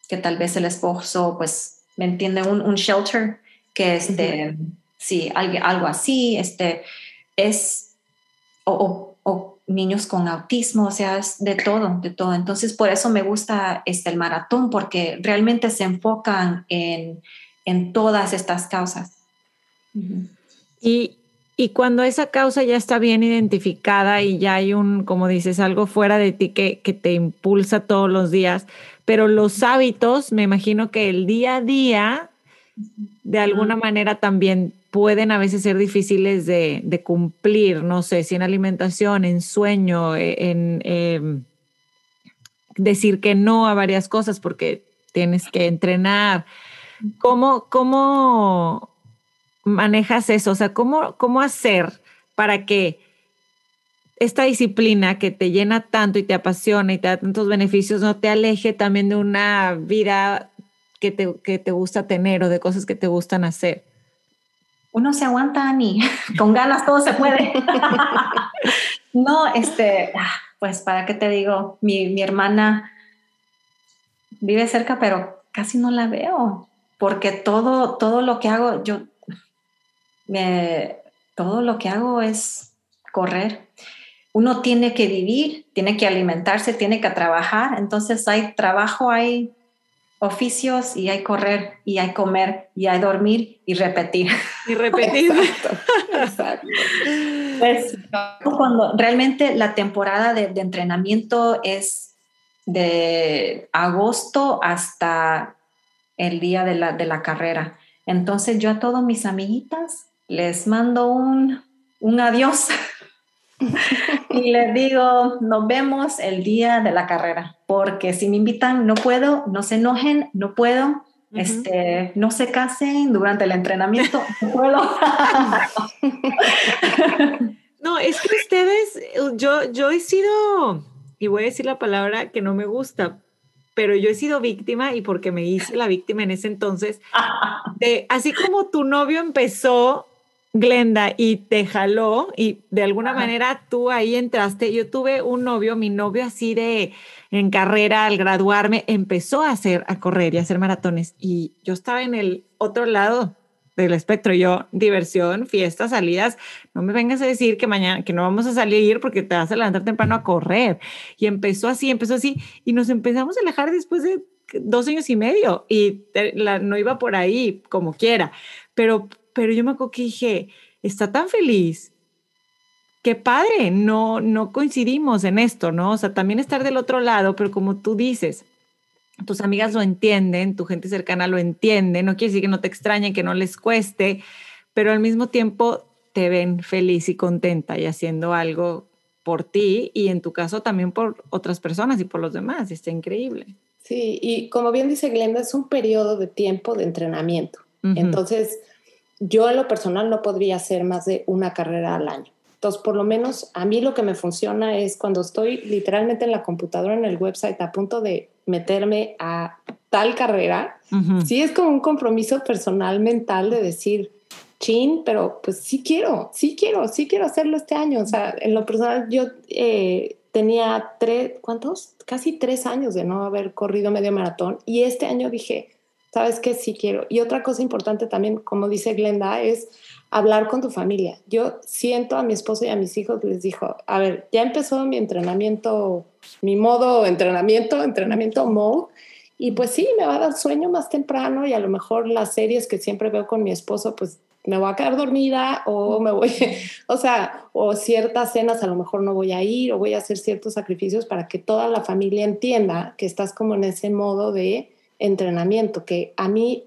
que tal vez el esposo, pues, ¿me entiende? Un, un shelter que este, sí, algo, así, este, es, o, o, niños con autismo, o sea, es de todo, de todo. Entonces, por eso me gusta este, el maratón, porque realmente se enfocan en, en todas estas causas. Y, y cuando esa causa ya está bien identificada y ya hay un, como dices, algo fuera de ti que, que te impulsa todos los días, pero los hábitos, me imagino que el día a día, de alguna manera también pueden a veces ser difíciles de, cumplir, no sé, si en alimentación, en sueño, e, en em, decir que no a varias cosas porque tienes que entrenar. ¿Cómo, cómo manejas eso? O sea, ¿cómo, cómo hacer para que esta disciplina que te llena tanto y te apasiona y te da tantos beneficios no te aleje también de una vida que te, que te gusta tener o de cosas que te gustan hacer? Uno se aguanta, ni Con ganas todo se puede. no, este, ah, pues para qué te digo, mi, mi hermana vive cerca, pero casi no la veo, porque todo, todo lo que hago, yo todo lo que hago es correr. Uno tiene que vivir, tiene que alimentarse, tiene que trabajar. Entonces hay trabajo, hay oficios y hay correr y hay comer y hay dormir y repetir. Y repetir. Exacto. Pues, cuando realmente la temporada de, entrenamiento es de agosto hasta el día de la, de la carrera. Entonces yo a todos mis amiguitas les mando un, un adiós y les digo, nos vemos el día de la carrera, porque si me invitan, no puedo, no se enojen, no puedo, este, no se casen durante el entrenamiento, no puedo. no, es que ustedes, yo, yo he sido, y voy a decir la palabra que no me gusta, pero yo he sido víctima y porque me hice la víctima en ese entonces, de, así como tu novio empezó Glenda, y te jaló y de alguna manera tú ahí entraste. Yo tuve un novio, mi novio así de en carrera al graduarme, empezó a hacer, a correr y a hacer maratones y yo estaba en el otro lado del espectro. Yo, diversión, fiestas, salidas, no me vengas a decir que mañana, que no vamos a salir porque te vas a levantar temprano a correr. Y empezó así, empezó así y nos empezamos a alejar después de dos años y medio y la, no iba por ahí como quiera, pero pero yo me acuerdo que dije, está tan feliz. Qué padre, no, no coincidimos en esto, ¿no? O sea, también estar del otro lado, pero como tú dices, tus amigas lo entienden, tu gente cercana lo entiende, no quiere decir que no te extrañen, que no les cueste, pero al mismo tiempo te ven feliz y contenta y haciendo algo por ti y en tu caso también por otras personas y por los demás. Está increíble. Sí, y como bien dice Glenda, es un periodo de tiempo de entrenamiento. Entonces, yo en lo personal no podría hacer más de una carrera al año. Entonces, por lo menos a mí lo que me funciona es cuando estoy literalmente en la computadora, en el website, a punto de meterme a tal carrera, sí es como un compromiso personal mental de decir, chin, pero pues sí quiero, sí quiero, sí quiero hacerlo este año. O sea, en lo personal yo eh, tenía tres, ¿cuántos? Casi tres años de no haber corrido medio maratón y este año dije, sabes que sí quiero. Y otra cosa importante también, como dice Glenda, es hablar con tu familia. Yo siento a mi esposo y a mis hijos, les dijo, a ver, ya empezó mi entrenamiento, mi modo entrenamiento, entrenamiento mode, y pues sí, me va a dar sueño más temprano y a lo mejor las series que siempre veo con mi esposo, pues me voy a quedar dormida o me voy, o sea, o ciertas cenas a lo mejor no voy a ir o voy a hacer ciertos sacrificios para que toda la familia entienda que estás como en ese modo de entrenamiento, que a mí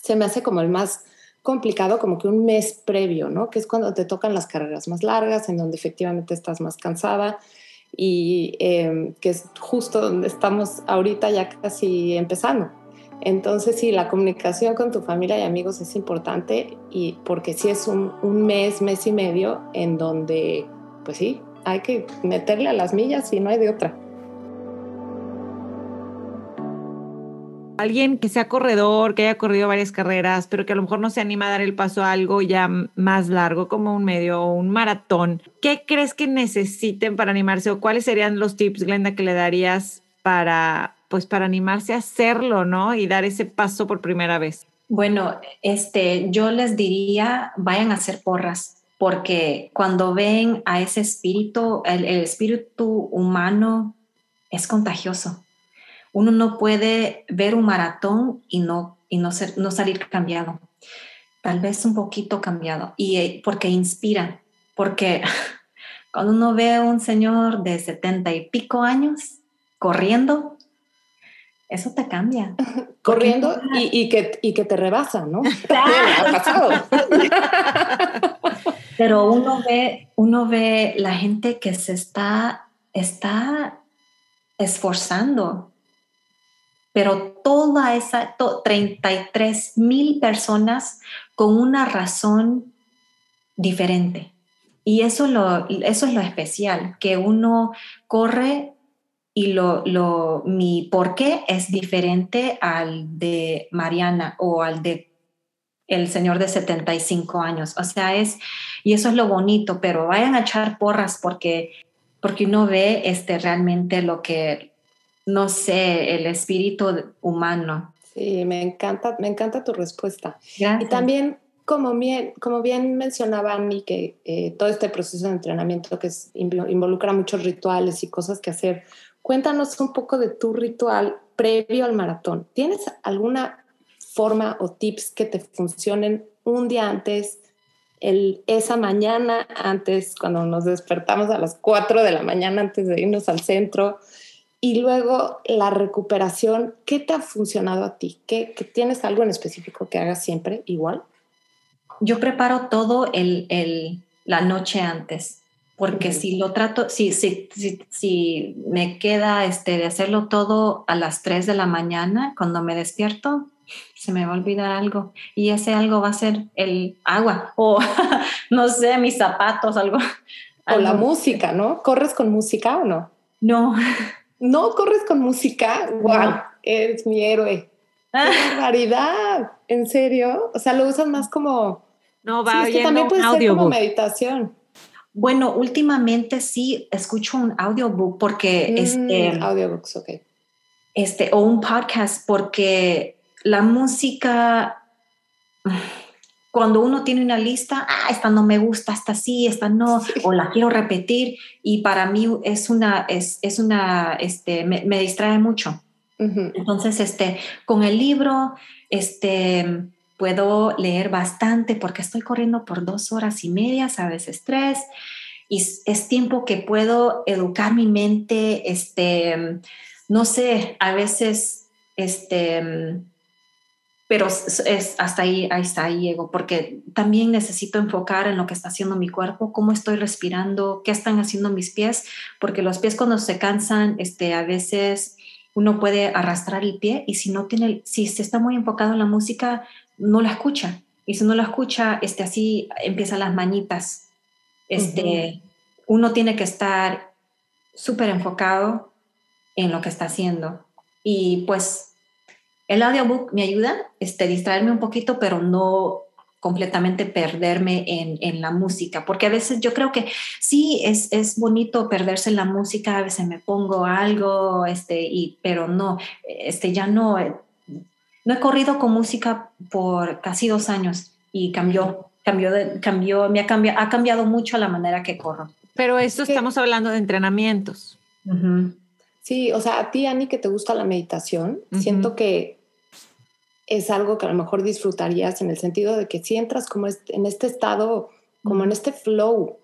se me hace como el más complicado, como que un mes previo, ¿no? Que es cuando te tocan las carreras más largas, en donde efectivamente estás más cansada y em, que es justo donde estamos ahorita ya casi empezando. Entonces, sí, la comunicación con tu familia y amigos es importante y porque sí es un, un mes, mes y medio en donde, pues sí, hay que meterle a las millas y no hay de otra. Alguien que sea corredor, que haya corrido varias carreras, pero que a lo mejor no se anima a dar el paso a algo ya más largo, como un medio o un maratón, ¿qué crees que necesiten para animarse o cuáles serían los tips, Glenda, que le darías para, pues, para animarse a hacerlo, ¿no? Y dar ese paso por primera vez. Bueno, este, yo les diría, vayan a hacer porras, porque cuando ven a ese espíritu, el, espíritu humano es contagioso. Uno no puede ver un maratón y no, y no, ser, no salir cambiado. Tal vez un poquito cambiado. Y eh, porque inspira, porque cuando uno ve a un señor de setenta y pico años corriendo, eso te cambia. Corriendo y, que, y que te rebasa, ¿no? ha pasado. Pero uno ve, uno ve la gente que se está, está esforzando, pero toda esa, 33 mil personas con una razón diferente. Y eso, lo, eso es lo especial, que uno corre y lo, lo, mi por qué es diferente al de Mariana o al de el señor de 75 años. O sea, es, y eso es lo bonito, pero vayan a echar porras porque, porque uno ve este, realmente lo que, no sé, el espíritu humano. Sí, me encanta, me encanta tu respuesta. Y también, como bien, como bien mencionaba Annie, que eh, todo este proceso de entrenamiento que involucra muchos rituales y cosas que hacer Cuéntanos un poco de tu ritual previo al maratón. ¿Tienes alguna forma o tips que te funcionen un día antes, el, esa mañana antes, cuando nos despertamos a las 4 de la mañana antes de irnos al centro? Y luego la recuperación, ¿qué te ha funcionado a ti? ¿Qué, tienes algo en específico que hagas siempre igual? Yo preparo todo el, el, la noche antes porque si lo trato, si, si, si, me queda este, de hacerlo todo a las 3 de la mañana, cuando me despierto, se me va a olvidar algo. Y ese algo va a ser el agua o, no sé, mis zapatos, algo. O la música, ¿no? ¿Corres con música o no? No. ¿No corres con música? ¡Wow! Eres mi héroe. ¡Qué barbaridad! ¿En serio? O sea, lo usas más como... No, va sí, también puede ser como meditación. Bueno, últimamente sí escucho un audiobook porque mm, este audiobooks, ok. Este o un podcast porque la música cuando uno tiene una lista, ah, esta no me gusta, esta sí, esta no, o la quiero repetir y para mí es una es, es una este me, distrae mucho. Entonces, este, con el libro, este, puedo leer bastante porque estoy corriendo por dos horas y media, a veces tres, y es tiempo que puedo educar mi mente, este, no sé, a veces, este, pero es, hasta ahí, ahí está, ahí llego, porque también necesito enfocar en lo que está haciendo mi cuerpo, cómo estoy respirando, qué están haciendo mis pies, porque los pies cuando se cansan, este, a veces uno puede arrastrar el pie y si no tiene, si se está muy enfocado en la música, no la escucha. Y si no la escucha, este, así empiezan las mañitas. Este, Uno tiene que estar súper enfocado en lo que está haciendo. Y pues el audiobook me ayuda este, distraerme un poquito, pero no completamente perderme en, en, la música, porque a veces yo creo que sí, es, es bonito perderse en la música, a veces me pongo algo, este, y, pero no, este, ya no, no he corrido con música por casi dos años y cambió, cambió, de, cambió, me ha cambiado, ha cambiado mucho la manera que corro. Pero esto estamos hablando de entrenamientos. Sí, o sea, a ti, Ani, que te gusta la meditación, siento que es algo que a lo mejor disfrutarías en el sentido de que si entras como en este estado, como en este flow,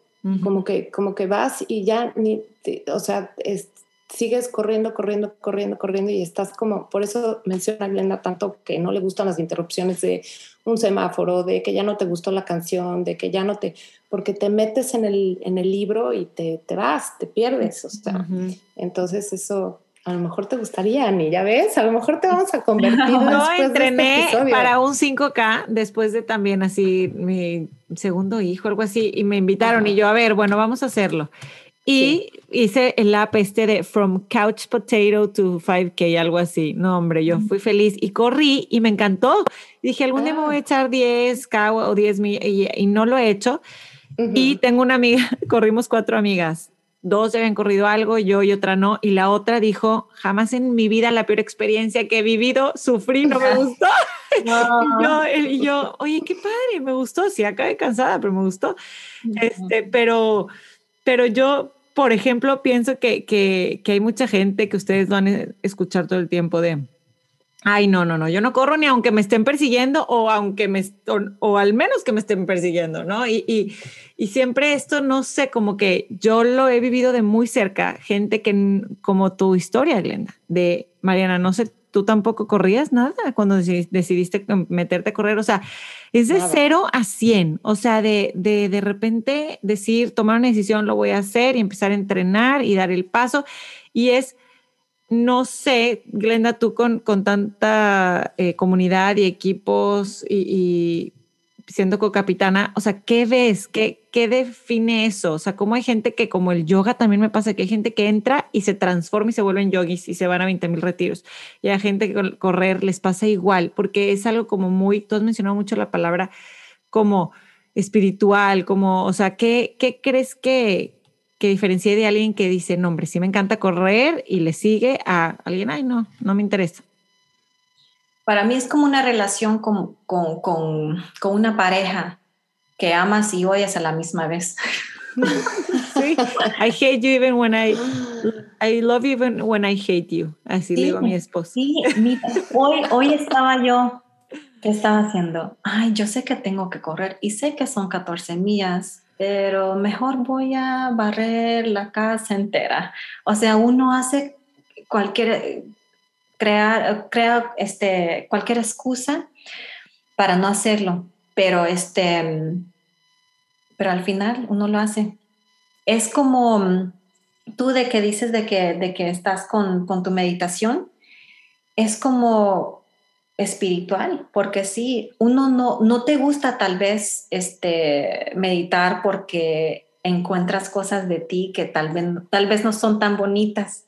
como, que, como que vas y ya, ni, o sea, es, sigues corriendo, corriendo, corriendo, corriendo y estás como, por eso menciona Glenda tanto que no le gustan las interrupciones de un semáforo, de que ya no te gustó la canción, de que ya no te, porque te metes en el, en el libro y te, te vas, te pierdes, o sea, entonces eso a lo mejor te gustaría, ni ya ves, a lo mejor te vamos a convertir. No, este entrené para un 5K después de también así mi segundo hijo, algo así, y me invitaron y yo, a ver, bueno, vamos a hacerlo. Y hice el app este de From Couch Potato to 5K, algo así. No, hombre, yo fui feliz y corrí y me encantó. Dije, algún día me voy a ah. echar 10K o 10 mil y, no lo he hecho. Y tengo una amiga, corrimos cuatro amigas. Dos habían corrido algo, yo y otra no. Y la otra dijo, jamás en mi vida la peor experiencia que he vivido, sufrí, no me gustó. y, yo, oye, qué padre, me gustó, sí, acabé cansada, pero me gustó. Este, pero, pero yo, por ejemplo, pienso que, que, hay mucha gente que ustedes van a escuchar todo el tiempo de, Ay, no, no, no, yo no corro ni aunque me estén persiguiendo o aunque me, o, al menos que me estén persiguiendo, ¿no? Y, y, y, siempre esto, no sé, como que yo lo he vivido de muy cerca, gente que, como tu historia, Glenda, de Mariana, no sé, tú tampoco corrías nada cuando decidiste meterte a correr, o sea, es de cero a cien, o sea, de, de, de repente decir, tomar una decisión, lo voy a hacer y empezar a entrenar y dar el paso, y es no sé, Glenda, tú con, con tanta eh, comunidad y equipos y, siendo co-capitana, o sea, ¿qué ves? ¿Qué, ¿Qué define eso? O sea, ¿cómo hay gente que, como el yoga también me pasa, que hay gente que entra y se transforma y se vuelven yogis y se van a 20 mil retiros? Y hay gente que correr les pasa igual, porque es algo como muy, tú has mencionado mucho la palabra como espiritual, como, o sea, ¿qué, qué crees que, que diferencie de alguien que dice, no, hombre, sí me encanta correr y le sigue a alguien, ay, no, no me interesa? Para mí es como una relación con, con, con, con una pareja que amas y odias a la misma vez. sí, I hate you even when I, I love you even when I hate you. Así le digo a mi esposo. Sí, hoy, hoy estaba yo, ¿qué estaba haciendo? Ay, yo sé que tengo que correr y sé que son 14 millas pero mejor voy a barrer la casa entera. O sea, uno hace cualquier, crea, crea este, cualquier excusa para no hacerlo, pero, este, pero al final uno lo hace. Es como tú de que dices de que, de que estás con, con tu meditación, es como espiritual, porque sí, uno no, no te gusta tal vez este, meditar porque encuentras cosas de ti que tal vez, tal vez no son tan bonitas.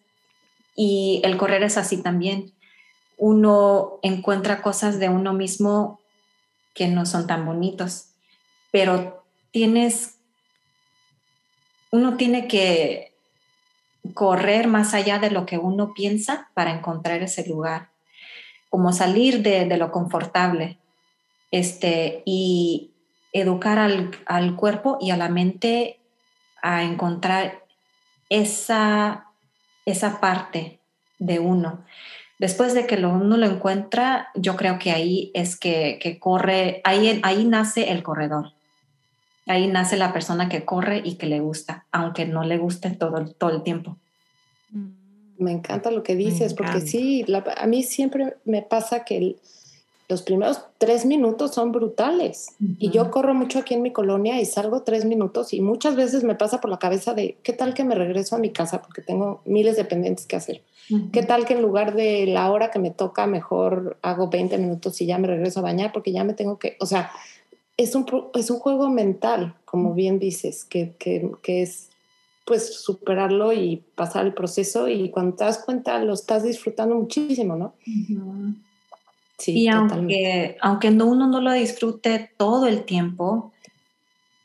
Y el correr es así también. Uno encuentra cosas de uno mismo que no son tan bonitos, pero tienes, uno tiene que correr más allá de lo que uno piensa para encontrar ese lugar como salir de, lo confortable este, y educar al, cuerpo y a la mente a encontrar esa, esa parte de uno. Después de que lo, uno lo encuentra, yo creo que ahí es que, corre, ahí, ahí nace el corredor. Ahí nace la persona que corre y que le gusta, aunque no le guste todo, todo el tiempo. Mm. Me encanta lo que dices, porque sí, a mí siempre me pasa que los primeros tres minutos son brutales. Y yo corro mucho aquí en mi colonia y salgo tres minutos y muchas veces me pasa por la cabeza de, ¿qué tal que me regreso a mi casa porque tengo miles de pendientes que hacer? ¿Qué tal que en lugar de la hora que me toca, mejor hago 20 minutos y ya me regreso a bañar porque ya me tengo que, o sea, es un, es un juego mental, como bien dices, que, que, que es pues superarlo y pasar el proceso y cuando te das cuenta lo estás disfrutando muchísimo, ¿no? Sí, y aunque, aunque uno no lo disfrute todo el tiempo,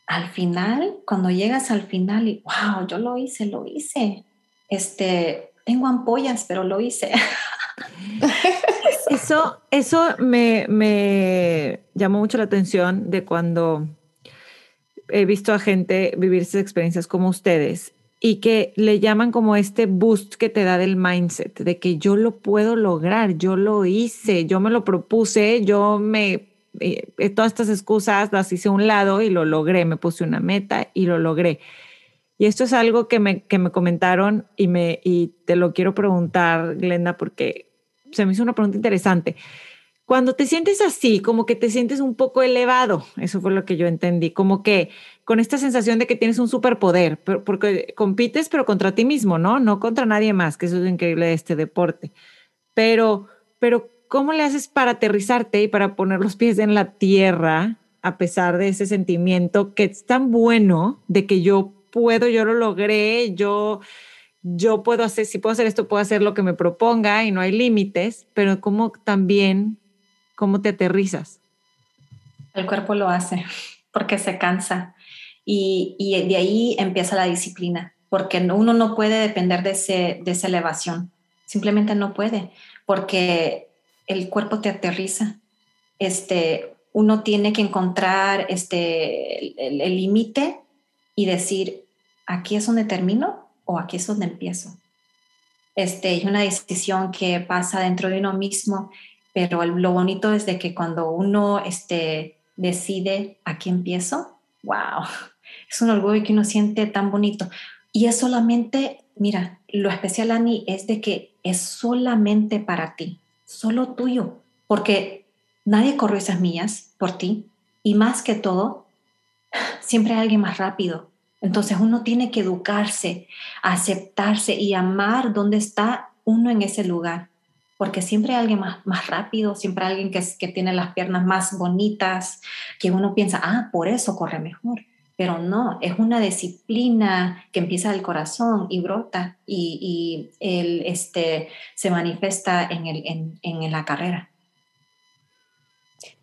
al final, cuando llegas al final y, wow, yo lo hice, lo hice, este, tengo ampollas, pero lo hice. eso eso me, me llamó mucho la atención de cuando he visto a gente vivir esas experiencias como ustedes y que le llaman como este boost que te da del mindset, de que yo lo puedo lograr, yo lo hice, yo me lo propuse, yo me, eh, eh, todas estas excusas las hice a un lado y lo logré, me puse una meta y lo logré. Y esto es algo que me, que me comentaron y, me, y te lo quiero preguntar, Glenda, porque se me hizo una pregunta interesante. Cuando te sientes así, como que te sientes un poco elevado, eso fue lo que yo entendí, como que con esta sensación de que tienes un superpoder, porque compites pero contra ti mismo, ¿no? No contra nadie más, que eso es lo increíble de este deporte. Pero, pero ¿cómo le haces para aterrizarte y para poner los pies en la tierra a pesar de ese sentimiento que es tan bueno de que yo puedo, yo lo logré, yo yo puedo hacer, si puedo hacer esto, puedo hacer lo que me proponga y no hay límites, pero cómo también ¿Cómo te aterrizas? El cuerpo lo hace porque se cansa y, de ahí empieza la disciplina, porque uno no puede depender de, ese, de esa elevación, simplemente no puede, porque el cuerpo te aterriza este, uno tiene que encontrar este, el límite y decir, aquí es donde termino o aquí es donde empiezo. Este, es una decisión que pasa dentro de uno mismo, pero lo bonito es de que cuando uno este, decide aquí empiezo, wow, es un orgullo que uno siente tan bonito. Y es solamente, mira, lo especial, Ani, es de que es solamente para ti, solo tuyo, porque nadie corrió esas millas por ti. Y más que todo, siempre hay alguien más rápido, entonces uno tiene que educarse, aceptarse y amar dónde está uno en ese lugar, porque siempre hay alguien más, más rápido, siempre hay alguien que, que tiene las piernas más bonitas, que uno piensa, ah, por eso corre mejor. Pero no, es una disciplina que empieza del corazón y brota y, y el, este, se manifiesta en, el, en, en la carrera.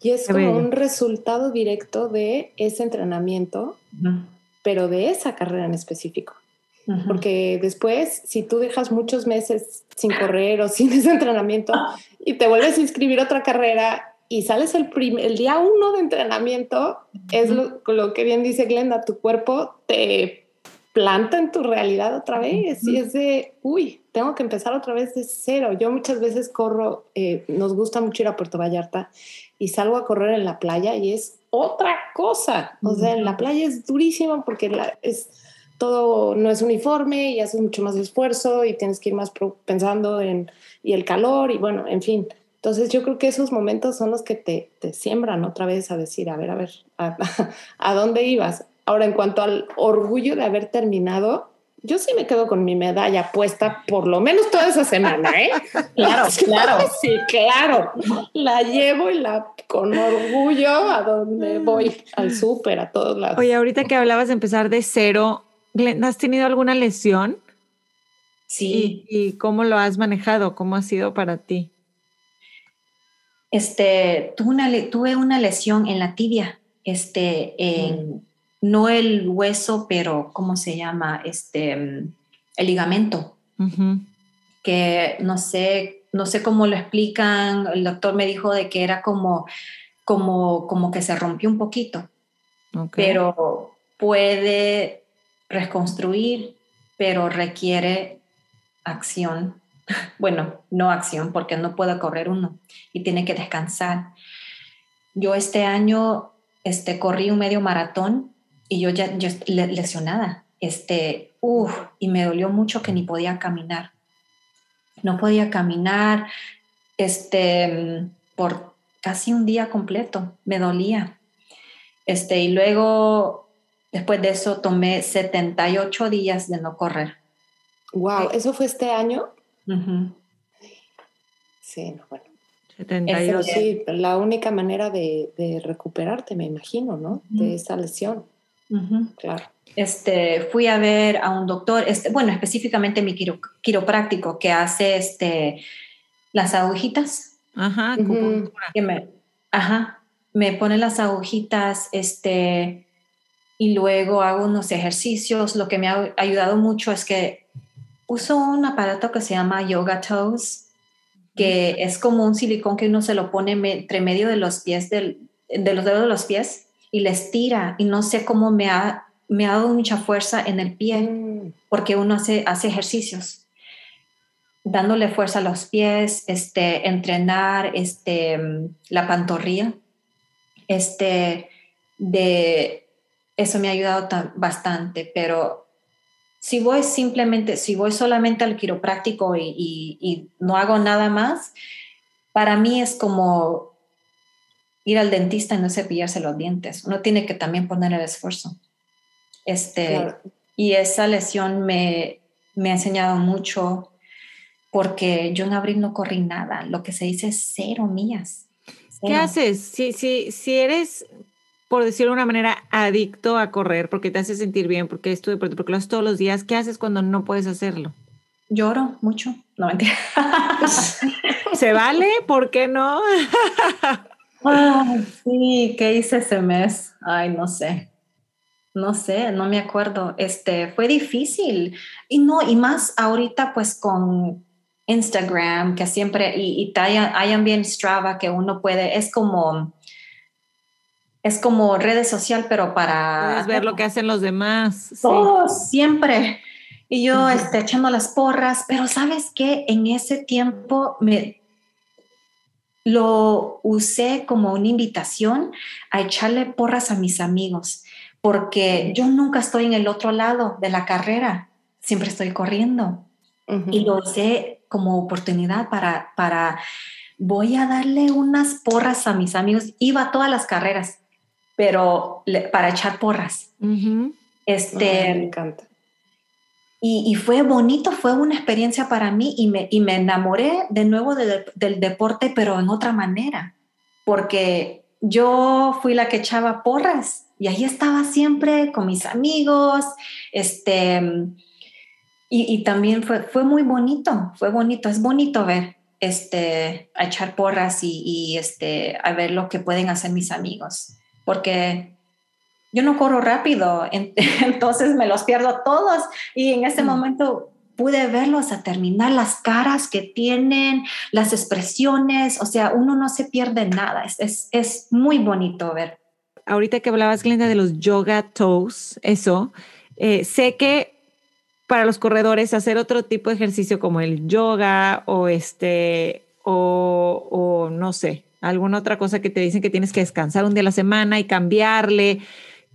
Y es como un resultado directo de ese entrenamiento pero de esa carrera en específico. Porque después, si tú dejas muchos meses sin correr o sin ese entrenamiento y te vuelves a inscribir otra carrera y sales el, el día uno de entrenamiento, es lo, que bien dice Glenda, tu cuerpo te planta en tu realidad otra vez y es de, uy, tengo que empezar otra vez de cero. Yo muchas veces corro, eh, nos gusta mucho ir a Puerto Vallarta y salgo a correr en la playa y es otra cosa. O sea, en la playa es durísimo porque la, es todo no es uniforme y haces mucho más esfuerzo y tienes que ir más pensando en y el calor y bueno, en fin. Entonces yo creo que esos momentos son los que te, te siembran otra vez a decir, a ver, a ver, a, a dónde ibas. Ahora, en cuanto al orgullo de haber terminado, yo sí me quedo con mi medalla puesta por lo menos toda esa semana, ¿eh? Claro, claro. Sí, claro. La llevo y la con orgullo a donde voy, al súper, a todos lados. Oye, ahorita que hablabas de empezar de cero, ¿has tenido alguna lesión? Sí. ¿Y, cómo lo has manejado? ¿Cómo ha sido para ti? Este, tuve una, tuve una lesión en la tibia, este, en, no el hueso, pero ¿cómo se llama? Este, el ligamento, que no sé, no sé cómo lo explican, el doctor me dijo de que era como, como, como que se rompió un poquito, pero puede reconstruir, pero requiere acción. Bueno, no acción, porque no puede correr uno y tiene que descansar. Yo este año este, corrí un medio maratón y yo ya yo lesionada, este, y me dolió mucho que ni podía caminar. No podía caminar, este, por casi un día completo, me dolía. Este, y luego, después de eso, tomé 78 días de no correr. Wow, ¿eso fue este año? Sí, no, bueno. 78. Sí, la única manera de, de, recuperarte, me imagino, ¿no? De esa lesión. Claro. Este, fui a ver a un doctor, este, bueno, específicamente mi quiropráctico que hace este, las agujitas. Ajá, me, ajá, me pone las agujitas, este, y luego hago unos ejercicios. Lo que me ha ayudado mucho es que uso un aparato que se llama Yoga Toes, que es como un silicón que uno se lo pone entre medio de los pies, del, de los dedos de los pies y le estira y no sé cómo me ha, me ha dado mucha fuerza en el pie mm. porque uno hace, hace ejercicios dándole fuerza a los pies, este, entrenar este, la pantorrilla. Este, de, eso me ha ayudado bastante, pero si voy simplemente, si voy solamente al quiropráctico y, y no hago nada más, para mí es como ir al dentista y no cepillarse los dientes. Uno tiene que también poner el esfuerzo. Este, Y esa lesión me, me ha enseñado mucho porque yo en abril no corrí nada. Lo que se dice es cero millas. ¿Qué haces? Si, si, si eres, por decirlo de una manera, adicto a correr porque te hace sentir bien, porque es tu deporte, porque lo haces todos los días, ¿qué haces cuando no puedes hacerlo? Lloro mucho. No, mentira. ¿Se vale? ¿Por qué no? Ay, sí, ¿qué hice ese mes? Ay, no sé. No sé, no me acuerdo. Este, fue difícil. Y no, y más ahorita pues con, Instagram, que siempre, y, y hayan bien Strava, que uno puede, es como, es como redes social, pero para... Puedes ver lo que hacen los demás. Oh, siempre. Y yo este, echando las porras, pero sabes qué, en ese tiempo me lo usé como una invitación a echarle porras a mis amigos, porque yo nunca estoy en el otro lado de la carrera, siempre estoy corriendo. Y lo usé como oportunidad para, para, voy a darle unas porras a mis amigos. Iba a todas las carreras, pero para echar porras. Este, me encanta. Y, fue bonito, fue una experiencia para mí y me, y me enamoré de nuevo del deporte, pero en otra manera, porque yo fui la que echaba porras y ahí estaba siempre con mis amigos, este, y, también fue, fue muy bonito, fue bonito, es bonito ver, este, a echar porras y, y este, a ver lo que pueden hacer mis amigos, porque yo no corro rápido, entonces me los pierdo todos y en ese mm. momento pude verlos a terminar, las caras que tienen, las expresiones, o sea, uno no se pierde nada, es, es, muy bonito ver. Ahorita que hablabas, Glenda, de los yoga toes, eso, eh, sé que para los corredores hacer otro tipo de ejercicio como el yoga o este, o, o no sé, alguna otra cosa que te dicen que tienes que descansar un día a la semana y cambiarle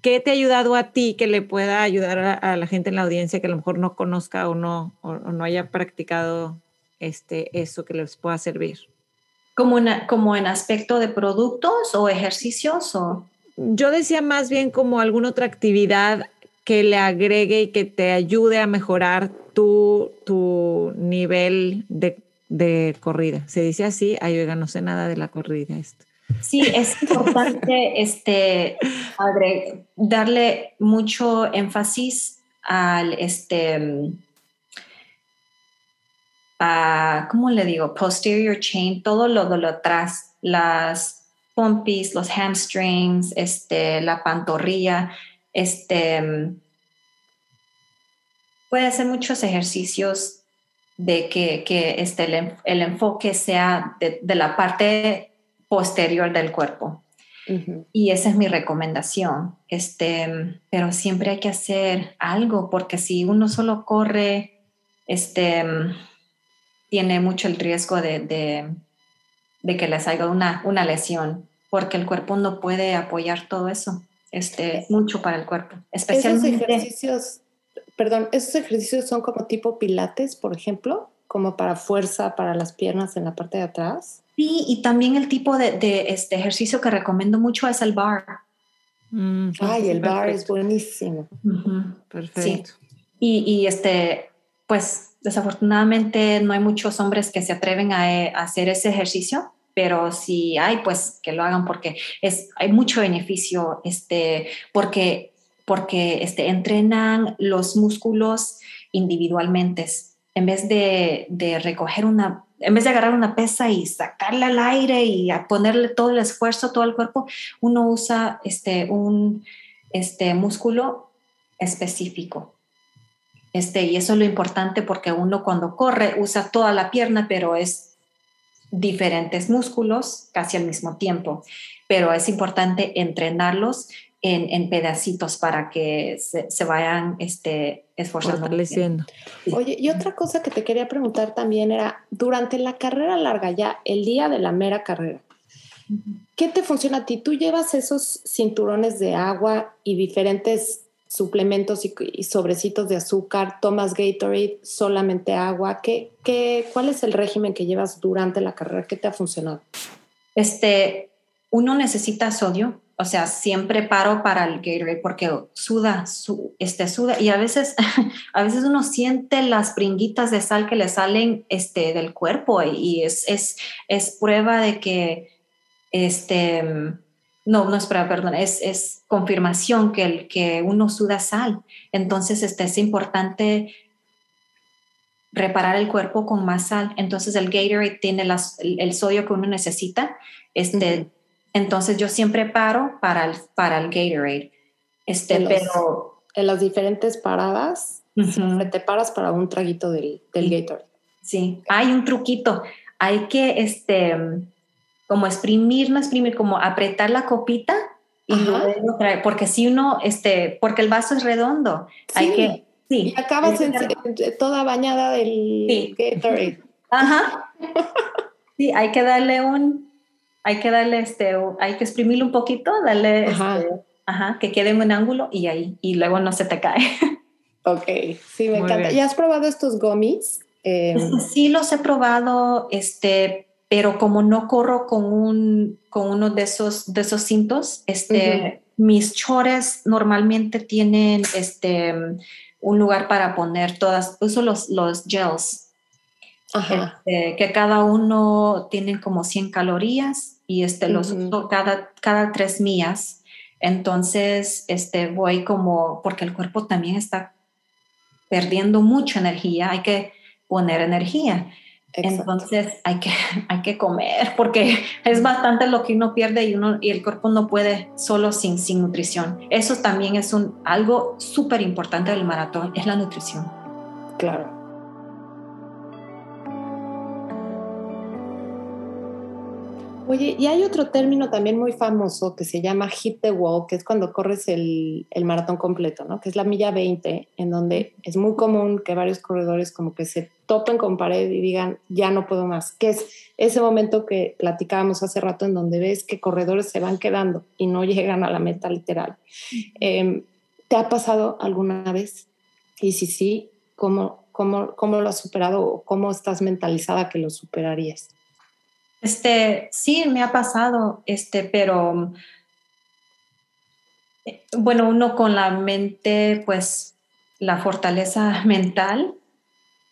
¿Qué te ha ayudado a ti que le pueda ayudar a, la gente en la audiencia que a lo mejor no conozca o no, o, no haya practicado este, eso que les pueda servir? ¿Como, ¿Como en aspecto de productos o ejercicios? O? Yo decía más bien como alguna otra actividad que le agregue y que te ayude a mejorar tu, tu nivel de, de corrida. ¿Se dice así? Ay, oiga, no sé nada de la corrida esto. Sí, es importante este, darle mucho énfasis al, este, a, ¿cómo le digo? Posterior chain, todo lo de lo atrás, las pompis, los hamstrings, este, la pantorrilla, este, puede hacer muchos ejercicios de que, que este, el, enfoque sea de, de la parte posterior del cuerpo. Y esa es mi recomendación. Este, pero siempre hay que hacer algo porque si uno solo corre, este, tiene mucho el riesgo de, de, que les salga una, una lesión porque el cuerpo no puede apoyar todo eso. Este, mucho para el cuerpo. Especialmente. Esos ejercicios, perdón, esos ejercicios son como tipo pilates, por ejemplo, como para fuerza para las piernas en la parte de atrás. Sí, y también el tipo de, este ejercicio que recomiendo mucho es el bar. Mm, Ay, el bar es buenísimo. Perfecto. Y, este, pues desafortunadamente no hay muchos hombres que se atreven a, eh, hacer ese ejercicio, pero si hay, pues que lo hagan porque es, hay mucho beneficio, este, porque, porque este, entrenan los músculos individualmente. En vez de, recoger una en vez de agarrar una pesa y sacarla al aire y ponerle todo el esfuerzo, todo el cuerpo, uno usa este, un este, músculo específico. Este, y eso es lo importante porque uno cuando corre usa toda la pierna, pero es diferentes músculos casi al mismo tiempo. Pero es importante entrenarlos en, pedacitos para que se, vayan este, esforzando. Oye, y otra cosa que te quería preguntar también era, durante la carrera larga, ya el día de la mera carrera, ¿qué te funciona a ti? ¿Tú llevas esos cinturones de agua y diferentes suplementos y, sobrecitos de azúcar? ¿Tomas Gatorade, solamente agua? ¿Qué, qué, cuál es el régimen que llevas durante la carrera? ¿Qué te ha funcionado? Este, uno necesita sodio, o sea, siempre paro para el Gatorade porque suda, este, suda y a veces, a veces uno siente las pringuitas de sal que le salen este, del cuerpo y es, es, es prueba de que, este, no, no es prueba, perdón, es, es confirmación que, el, que uno suda sal. Entonces, este, es importante reparar el cuerpo con más sal. Entonces, el Gatorade tiene las, el, sodio que uno necesita. Este, entonces yo siempre paro para el, para el Gatorade. Este, en pero... en las diferentes paradas, siempre te paras para un traguito del, del Gatorade. sí. Hay un truquito. Hay que, este, como exprimir, no exprimir, como apretar la copita y luego traer, porque si uno, este, porque el vaso es redondo, hay que, sí. Y acabas toda bañada del sí. Gatorade. Ajá. Sí, hay que darle un, hay que darle este, hay que exprimirlo un poquito, darle, ajá. Este, ajá, que quede en un ángulo y ahí, y luego no se te cae. Ok, sí, me encanta. ¿Ya has probado estos gummies? Em, sí, los he probado, este, pero como no corro con, un, con uno de esos, de esos cintos, este, mis chores normalmente tienen este, un lugar para poner todas, uso los, los gels, este, que cada uno tiene como 100 calorías y este, los uso cada, cada tres mías. Entonces, este, voy como, porque el cuerpo también está perdiendo mucha energía, hay que poner energía. Entonces hay que, hay que comer porque es bastante lo que uno pierde y, uno, y el cuerpo no puede solo sin, sin nutrición. Eso también es un, algo súper importante del maratón, es la nutrición. Claro. Oye, y hay otro término también muy famoso que se llama hit the wall, que es cuando corres el, el, maratón completo, ¿no? Que es la milla 20, en donde es muy común que varios corredores como que se topen con pared y digan, ya no puedo más, que es ese momento que platicábamos hace rato en donde ves que corredores se van quedando y no llegan a la meta literal. Em, ¿Te ha pasado alguna vez? Y si sí, ¿cómo, cómo, cómo lo has superado o cómo estás mentalizada que lo superarías? Este, sí, me ha pasado, este, pero eh, bueno, uno con la mente, pues la fortaleza mental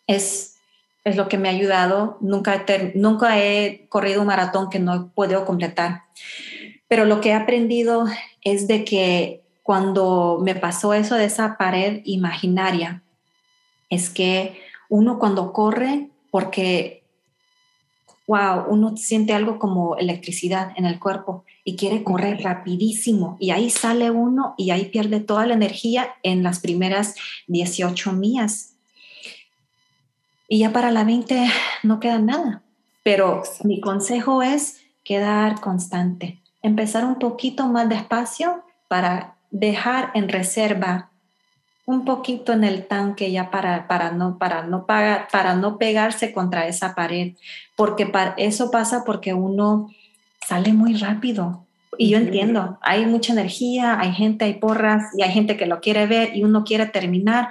es, es lo que me ha ayudado. Nunca he, nunca he corrido un maratón que no he podido completar, pero lo que he aprendido es de que cuando me pasó eso de esa pared imaginaria, es que uno cuando corre, porque wow, uno siente algo como electricidad en el cuerpo y quiere correr rapidísimo y ahí sale uno y ahí pierde toda la energía en las primeras 18 millas. Y ya para la 20 no queda nada. Pero mi consejo es quedar constante, empezar un poquito más despacio para dejar en reserva un poquito en el tanque ya para, para, no, para, no, pagar, para no pegarse contra esa pared, porque para, eso pasa porque uno sale muy rápido. Y yo entiendo, hay mucha energía, hay gente, hay porras y hay gente que lo quiere ver y uno quiere terminar,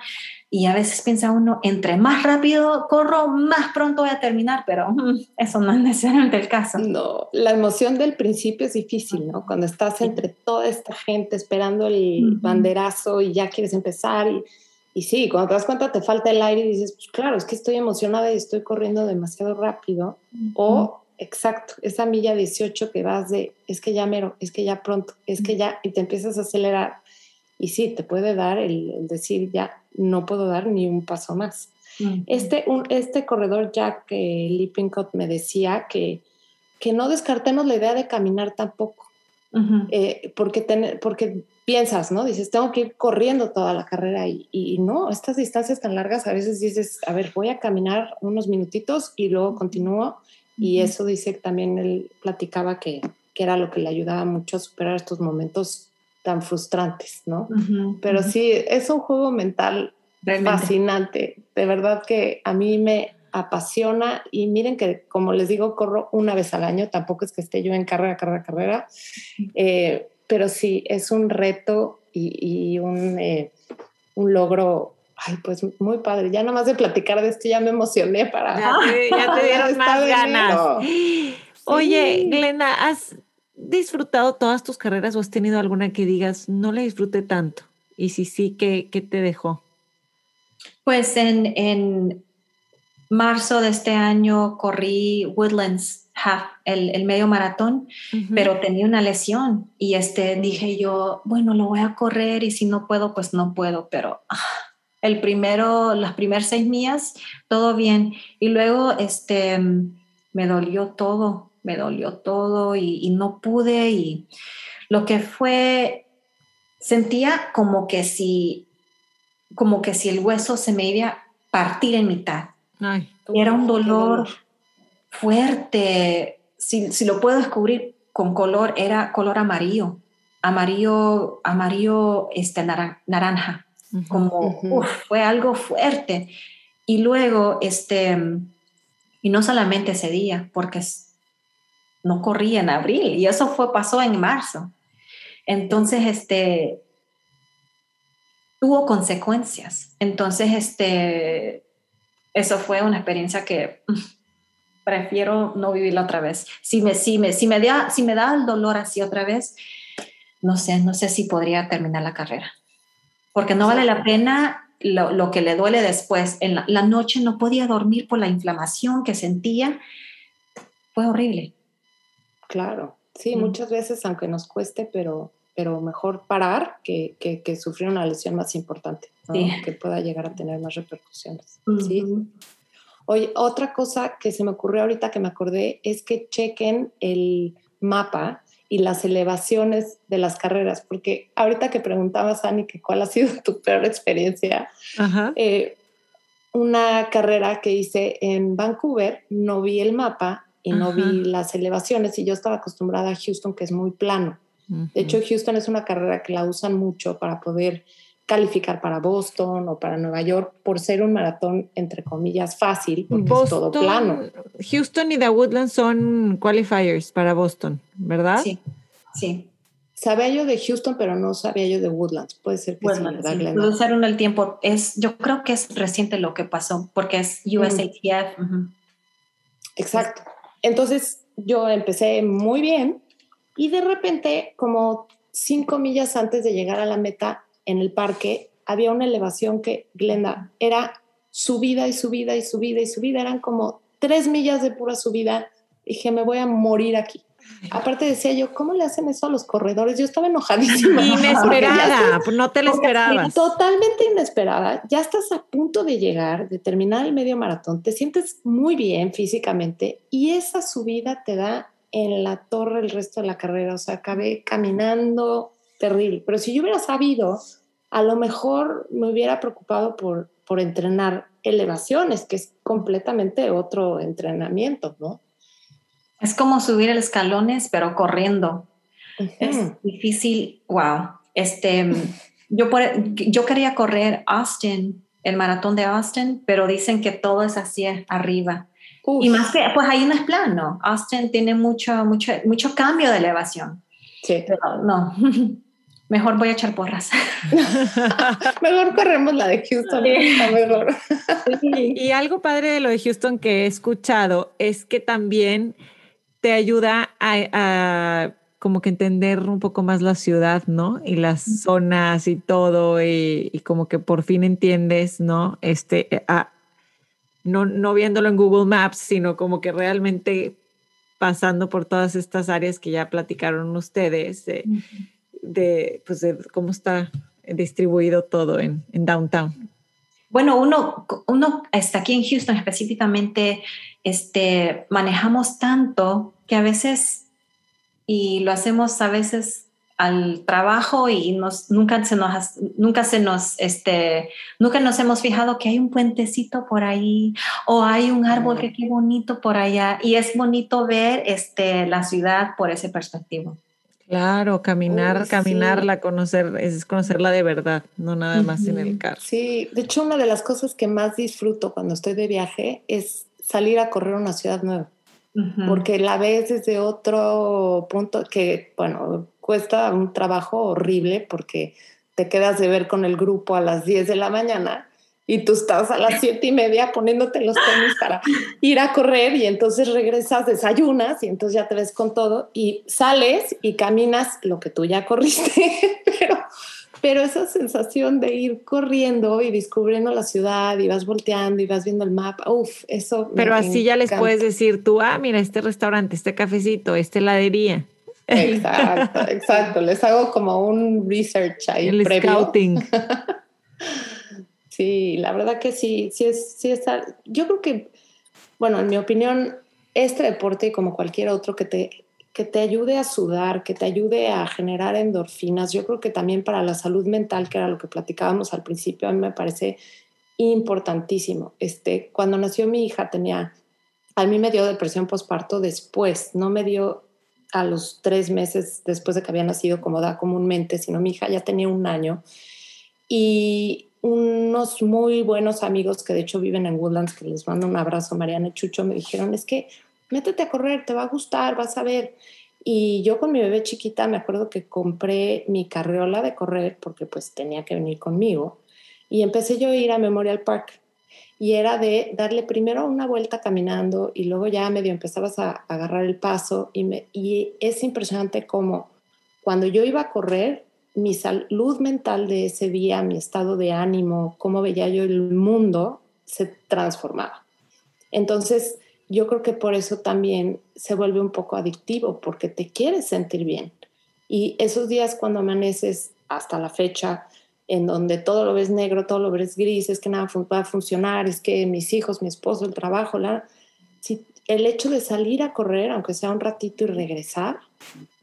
y a veces piensa uno, entre más rápido corro, más pronto voy a terminar, pero mm, eso no es necesariamente el caso. No, la emoción del principio es difícil, ¿no? Cuando estás entre toda esta gente esperando el banderazo y ya quieres empezar y, y sí, cuando te das cuenta te falta el aire y dices, pues claro, es que estoy emocionada y estoy corriendo demasiado rápido. O, exacto, esa milla 18 que vas de, es que ya mero, es que ya pronto, es que ya, y te empiezas a acelerar. Y sí, te puede dar el decir, ya, no puedo dar ni un paso más. este, un, este corredor Jack eh, Lippincott me decía que, que no descartemos la idea de caminar tampoco, eh, porque, porque piensas, ¿no? Dices, tengo que ir corriendo toda la carrera y, y, no, estas distancias tan largas a veces dices, a ver, voy a caminar unos minutitos y luego continúo. Y eso dice también él platicaba que, que era lo que le ayudaba mucho a superar estos momentos tan frustrantes, ¿no? Pero sí, es un juego mental fascinante. De verdad que a mí me apasiona y miren que, como les digo, corro una vez al año, tampoco es que esté yo en carrera, carrera, carrera, eh, pero sí, es un reto y, un, eh, un logro Ay, pues muy padre. Ya nomás de platicar de esto ya me emocioné para. Ya te, ya te dieron más ganas. Oye, Glenda, ¿has disfrutado todas tus carreras o has tenido alguna que digas, no la disfruté tanto? Y si sí, ¿qué, qué te dejó? Pues en, en, marzo de este año corrí Woodlands Half, el, el medio maratón, pero tenía una lesión y este, dije yo, bueno, lo voy a correr y si no puedo, pues no puedo, pero... Ah, el primero, las primeras seis mías, todo bien. Y luego, este, me dolió todo, me dolió todo y, no pude y lo que fue, sentía como que si, como que si el hueso se me iba a partir en mitad. Era un dolor fuerte. Si, si, lo puedo descubrir con color, era color amarillo. Amarillo, amarillo, este, naranja. Como, fue algo fuerte. Y luego, este, y no solamente ese día, porque no corría en abril, y eso fue, pasó en marzo. Entonces, este, tuvo consecuencias. Entonces, este, eso fue una experiencia que prefiero no vivirla otra vez. Si me, si me, si me, da, si me da el dolor así otra vez, no sé, no sé si podría terminar la carrera. Porque no vale la pena lo, lo que le duele después. En la, noche no podía dormir por la inflamación que sentía. Fue horrible. Claro, sí, muchas veces, aunque nos cueste, pero pero mejor parar que, que, sufrir una lesión más importante, que pueda llegar a tener más repercusiones. ¿sí? Oye, otra cosa que se me ocurrió ahorita que me acordé es que chequen el mapa y las elevaciones de las carreras, porque ahorita que preguntabas, Ani, que cuál ha sido tu peor experiencia, eh, una carrera que hice en Vancouver, no vi el mapa y no vi las elevaciones y yo estaba acostumbrada a Houston, que es muy plano. De hecho, Houston es una carrera que la usan mucho para poder calificar para Boston o para Nueva York por ser un maratón, entre comillas, fácil, porque es todo plano. Houston y The Woodlands son qualifiers para Boston, ¿verdad? Sí, sí. Sabía yo de Houston, pero no sabía yo de Woodlands. Puede ser que Woodlands, sí, Puede ser uno el tiempo. Es, yo creo que es reciente lo que pasó, porque es USATF. Exacto. Entonces, yo empecé muy bien y de repente, como cinco millas antes de llegar a la meta en el parque, había una elevación que, Glenda, era subida y subida y subida y subida. Eran como tres millas de pura subida. Dije, me voy a morir aquí. Aparte decía yo, ¿cómo le hacen eso a los corredores? Yo estaba enojadísima. Inesperada, no te lo esperabas. Totalmente inesperada. Ya estás a punto de llegar, de terminar el medio maratón, te sientes muy bien físicamente y esa subida te da en la torre el resto de la carrera, o sea, acabé caminando terrible. Pero si yo hubiera sabido, a lo mejor me hubiera preocupado por, por entrenar elevaciones, que es completamente otro entrenamiento, ¿no? Es como subir el escalones, pero corriendo. Es difícil, wow. Este, yo, yo quería correr Austin, el maratón de Austin, pero dicen que todo es así arriba. Y más que, pues ahí no es plano. Austin tiene mucho, mucho, mucho cambio de elevación. Sí. Pero no, mejor voy a echar porras. mejor corremos la de Houston. Mejor. y algo padre de lo de Houston que he escuchado es que también te ayuda a, como que entender un poco más la ciudad, ¿no? Y las zonas y todo, y, y como que por fin entiendes, ¿no? Este, a, no, no viéndolo en Google Maps, sino como que realmente pasando por todas estas áreas que ya platicaron ustedes, de, pues de cómo está distribuido todo en, en, downtown. Bueno, uno, uno está aquí en Houston específicamente, este, manejamos tanto que a veces, y lo hacemos a veces al trabajo y nos, nunca se nos, nunca se nos, este, nunca nos hemos fijado que hay un puentecito por ahí o hay un árbol que qué bonito por allá y es bonito ver este, la ciudad por ese perspectivo. Claro, caminar, caminarla, conocer, es conocerla de verdad, no nada más en el carro. Sí, de hecho una de las cosas que más disfruto cuando estoy de viaje es salir a correr una ciudad nueva porque la ves desde otro punto que, bueno, cuesta un trabajo horrible porque te quedas de ver con el grupo a las 10 de la mañana y tú estás a las siete y media poniéndote los tenis para ir a correr y entonces regresas, desayunas y entonces ya te ves con todo y sales y caminas lo que tú ya corriste, pero pero esa sensación de ir corriendo y descubriendo la ciudad y vas volteando y vas viendo el mapa, uff, eso. Pero así ya les puedes decir tú, ah, mira, este restaurante, este cafecito, esta heladería. Exacto, exacto. Les hago como un research ahí. El scouting. sí, la verdad que sí, sí es, sí está. Yo creo que, bueno, en mi opinión, este deporte, como cualquier otro que te que te ayude a sudar, que te ayude a generar endorfinas. Yo creo que también para la salud mental, que era lo que platicábamos al principio, a mí me parece importantísimo. Este, cuando nació mi hija tenía, a mí me dio depresión postparto después, no me dio a los tres meses después de que había nacido como da comúnmente, sino mi hija ya tenía un año y unos muy buenos amigos que de hecho viven en Woodlands, que les mando un abrazo, Mariana y Chucho, me dijeron, es que métete a correr, te va a gustar, vas a ver. Y yo con mi bebé chiquita me acuerdo que compré mi carriola de correr porque pues tenía que venir conmigo y empecé yo a ir a Memorial Park y era de darle primero una vuelta caminando y luego ya medio empezabas a, agarrar el paso y, me, y es impresionante cómo cuando yo iba a correr, mi salud mental de ese día, mi estado de ánimo, cómo veía yo el mundo, se transformaba. Entonces, yo creo que por eso también se vuelve un poco adictivo, porque te quieres sentir bien. Y esos días cuando amaneces hasta la fecha, en donde todo lo ves negro, todo lo ves gris, es que nada va a funcionar, es que mis hijos, mi esposo, el trabajo, la, si el hecho de salir a correr, aunque sea un ratito y regresar,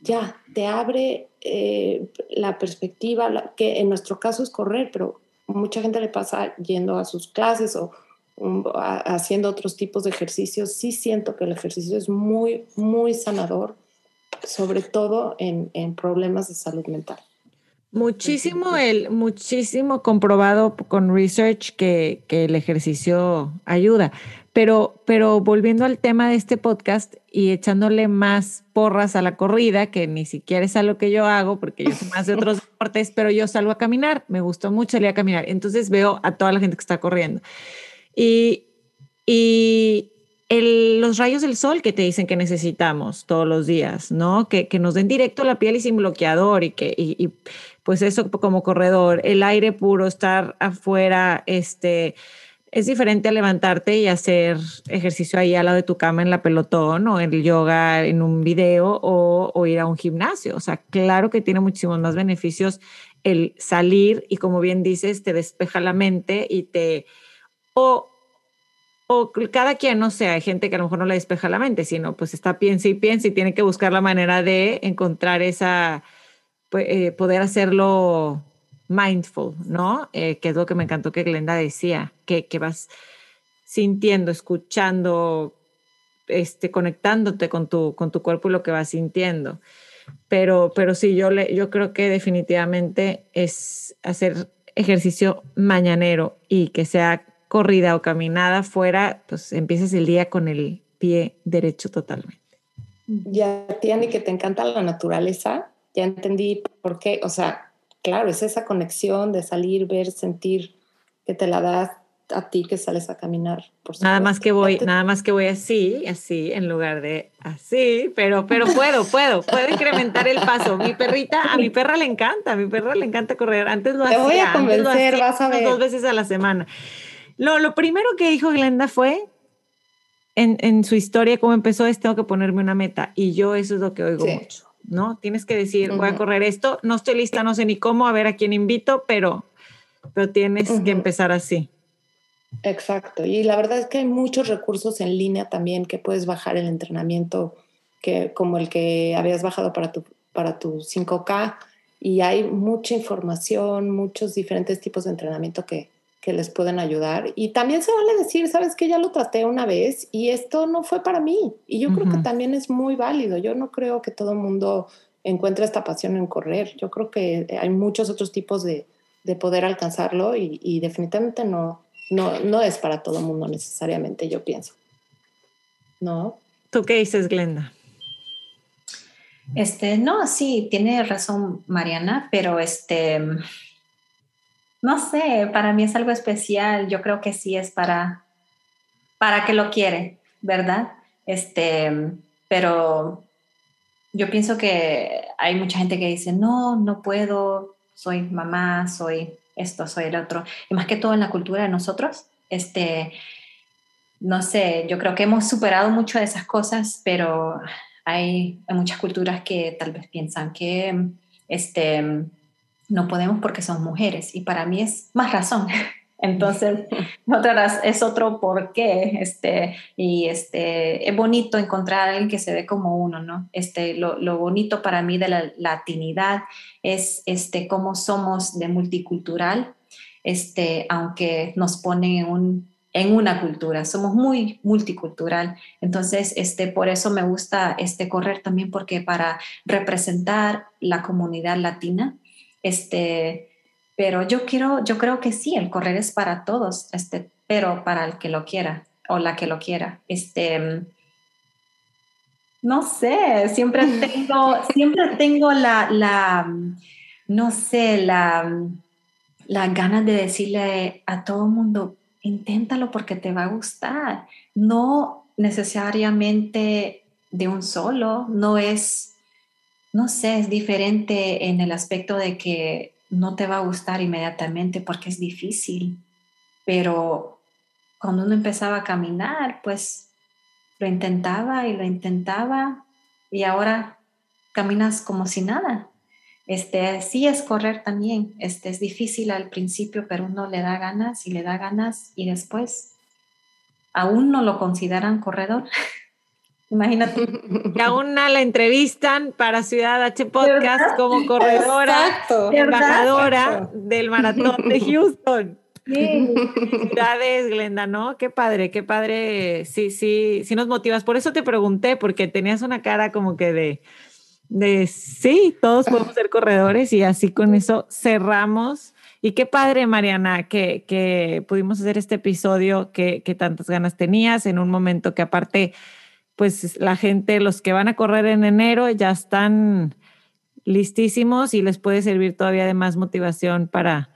ya te abre eh, la perspectiva, que en nuestro caso es correr, pero mucha gente le pasa yendo a sus clases o haciendo otros tipos de ejercicios. Sí siento que el ejercicio es muy, muy sanador, sobre todo en, en problemas de salud mental. Muchísimo, el, muchísimo comprobado con research que, que, el ejercicio ayuda. Pero, pero volviendo al tema de este podcast y echándole más porras a la corrida, que ni siquiera es algo que yo hago, porque yo soy más de otros deportes, pero yo salgo a caminar, me gustó mucho salir a caminar. Entonces veo a toda la gente que está corriendo. Y, y los rayos del sol que te dicen que necesitamos todos los días, ¿no? Que, que nos den directo la piel y sin bloqueador y que, y, pues eso como corredor, el aire puro, estar afuera, este, es diferente a levantarte y hacer ejercicio ahí al lado de tu cama en la pelotón o el yoga en un video o, o ir a un gimnasio. O sea, claro que tiene muchísimos más beneficios el salir y como bien dices, te despeja la mente y te... O, o cada quien, no sé, hay gente que a lo mejor no le despeja la mente, sino pues está piensa y piensa y tiene que buscar la manera de encontrar esa, pues, eh, poder hacerlo mindful, ¿no? Eh, que es lo que me encantó que Glenda decía, que, que vas sintiendo, escuchando, este, conectándote con tu, con tu cuerpo y lo que vas sintiendo. Pero, pero sí, yo, le, yo creo que definitivamente es hacer ejercicio mañanero y que sea corrida o caminada fuera, pues empieces el día con el pie derecho totalmente. Ya, Tiani, que te encanta la naturaleza, ya entendí por qué, o sea, claro, es esa conexión de salir, ver, sentir que te la das a ti que sales a caminar. nada más que voy, nada más que voy así, así, en lugar de así, pero, pero puedo, puedo, puedo incrementar el paso. Mi perrita, a mi perra le encanta, a mi perra le encanta correr. Antes lo hacía. Te voy a convencer, vas a ver. Dos veces a la semana. Lo, lo primero que dijo Glenda fue, en, en, su historia, cómo empezó, es tengo que ponerme una meta. Y yo eso es lo que oigo mucho, ¿no? Tienes que decir, voy a correr esto, no estoy lista, no sé ni cómo, a ver a quién invito, pero, pero tienes que empezar así. Exacto. Y la verdad es que hay muchos recursos en línea también que puedes bajar el entrenamiento, que, como el que habías bajado para tu, para tu 5K. Y hay mucha información, muchos diferentes tipos de entrenamiento que, que les pueden ayudar. Y también se vale decir, sabes que ya lo traté una vez y esto no fue para mí. Y yo creo que también es muy válido. Yo no creo que todo el mundo encuentre esta pasión en correr. Yo creo que hay muchos otros tipos de, de poder alcanzarlo y, y, definitivamente no, no, no es para todo el mundo necesariamente, yo pienso. ¿No? ¿Tú qué dices, Glenda? Este, no, sí, tiene razón Mariana, pero este, no sé, para mí es algo especial. Yo creo que sí es para, para que lo quiere, ¿verdad? Este, pero yo pienso que hay mucha gente que dice, no, no puedo, soy mamá, soy esto, soy el otro. Y más que todo en la cultura de nosotros, este, no sé, yo creo que hemos superado mucho de esas cosas, pero hay, muchas culturas que tal vez piensan que, este, no podemos porque son mujeres y para mí es más razón. Entonces, otra es otro por qué, este, y este, es bonito encontrar a alguien que se ve como uno, ¿no? Este, lo, lo bonito para mí de la latinidad es este, cómo somos de multicultural, este, aunque nos ponen en, un, en una cultura, somos muy multicultural. Entonces, este, por eso me gusta este, correr también, porque para representar la comunidad latina, este, pero yo quiero, yo creo que sí, el correr es para todos, este, pero para el que lo quiera o la que lo quiera. Este, no sé, siempre tengo, siempre tengo la, la, no sé, la, la ganas de decirle a todo el mundo, inténtalo porque te va a gustar. No necesariamente de un solo, no es, no sé, es diferente en el aspecto de que no te va a gustar inmediatamente porque es difícil, pero cuando uno empezaba a caminar, pues lo intentaba y lo intentaba y ahora caminas como si nada. Este, sí es correr también, este, es difícil al principio, pero uno le da ganas y le da ganas y después aún no lo consideran corredor. Imagínate. Y aún la entrevistan para Ciudad H Podcast como corredora, embajadora del maratón de Houston. Sí. Felicidades, Glenda, ¿no? Qué padre, qué padre. Sí, sí, sí nos motivas. Por eso te pregunté, porque tenías una cara como que de, de sí, todos podemos ser corredores y así con eso cerramos. Y qué padre, Mariana, que, que pudimos hacer este episodio que, que tantas ganas tenías en un momento que aparte, pues la gente, los que van a correr en enero ya están listísimos y les puede servir todavía de más motivación para,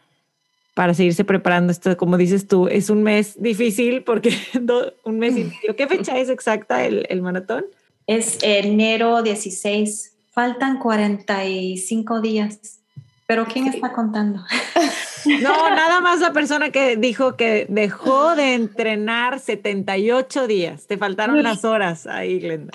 para seguirse preparando. Esto, como dices tú, es un mes difícil porque un mes y. ¿Qué fecha es exacta el, el maratón? Es enero 16. Faltan 45 días. Pero ¿quién está contando? No, nada más la persona que dijo que dejó de entrenar 78 días. Te faltaron las horas ahí, Glenda.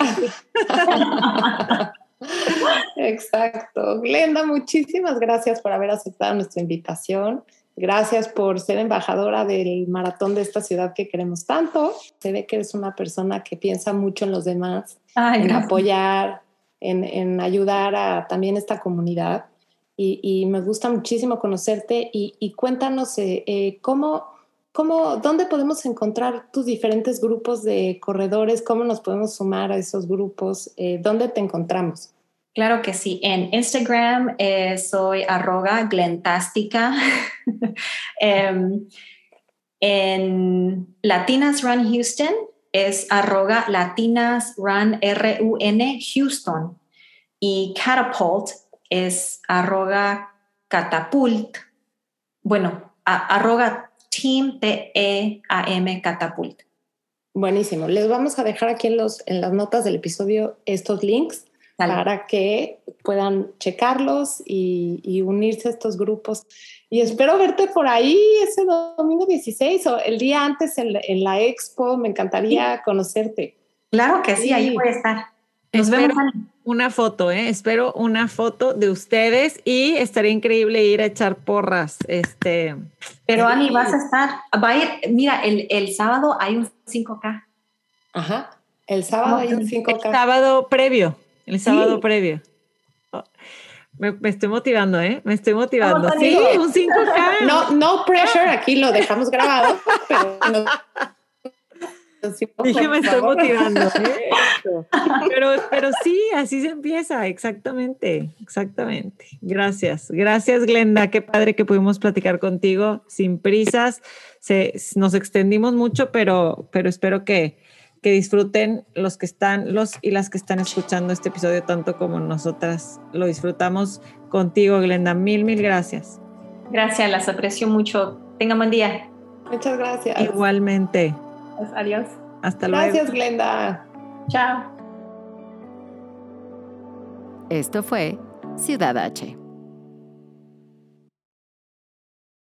Exacto. Glenda, muchísimas gracias por haber aceptado nuestra invitación. Gracias por ser embajadora del maratón de esta ciudad que queremos tanto. Se ve que eres una persona que piensa mucho en los demás, en apoyar, en, ayudar a también esta comunidad. Y, me gusta muchísimo conocerte y, cuéntanos eh, eh, cómo, cómo, dónde podemos encontrar tus diferentes grupos de corredores, cómo nos podemos sumar a esos grupos, eh, dónde te encontramos. Claro que sí. En Instagram soy arroga glentástica. Em, en Latinas Run Houston es arroga Latinas Run R-U-N Houston. Y Catapult es arroga catapult. Bueno, arroga Team T-E-A-M Catapult. Buenísimo. Les vamos a dejar aquí en, los, en las notas del episodio estos links para que puedan checarlos y, unirse a estos grupos. Y espero verte por ahí ese domingo 16 o el día antes en, la expo. Me encantaría conocerte. Claro que sí, ahí voy a estar. Nos vemos. Una foto, ¿eh? Espero una foto de ustedes y estaría increíble ir a echar porras. Este, Pero Ani, vas a estar, va a ir, mira, el, el sábado hay un 5K. Ajá, el sábado hay un 5K. El sábado previo. El sábado previo. Oh, me, estoy motivando, ¿eh? Me estoy motivando. Sí, un 5K. No, no pressure, aquí lo dejamos grabado, pero Dije, me estoy motivando. ¿eh? Pero, pero sí, así se empieza, exactamente, exactamente. Gracias, gracias Glenda, qué padre que pudimos platicar contigo sin prisas. Se, nos extendimos mucho, pero, pero espero que, que disfruten los que están, los y las que están escuchando este episodio tanto como nosotras lo disfrutamos contigo, Glenda. Mil, mil gracias. Gracias, las aprecio mucho. Tenga buen día. Muchas gracias. Igualmente. Pues, adiós. Hasta luego. Gracias, Glenda. Chao. Esto fue Ciudad H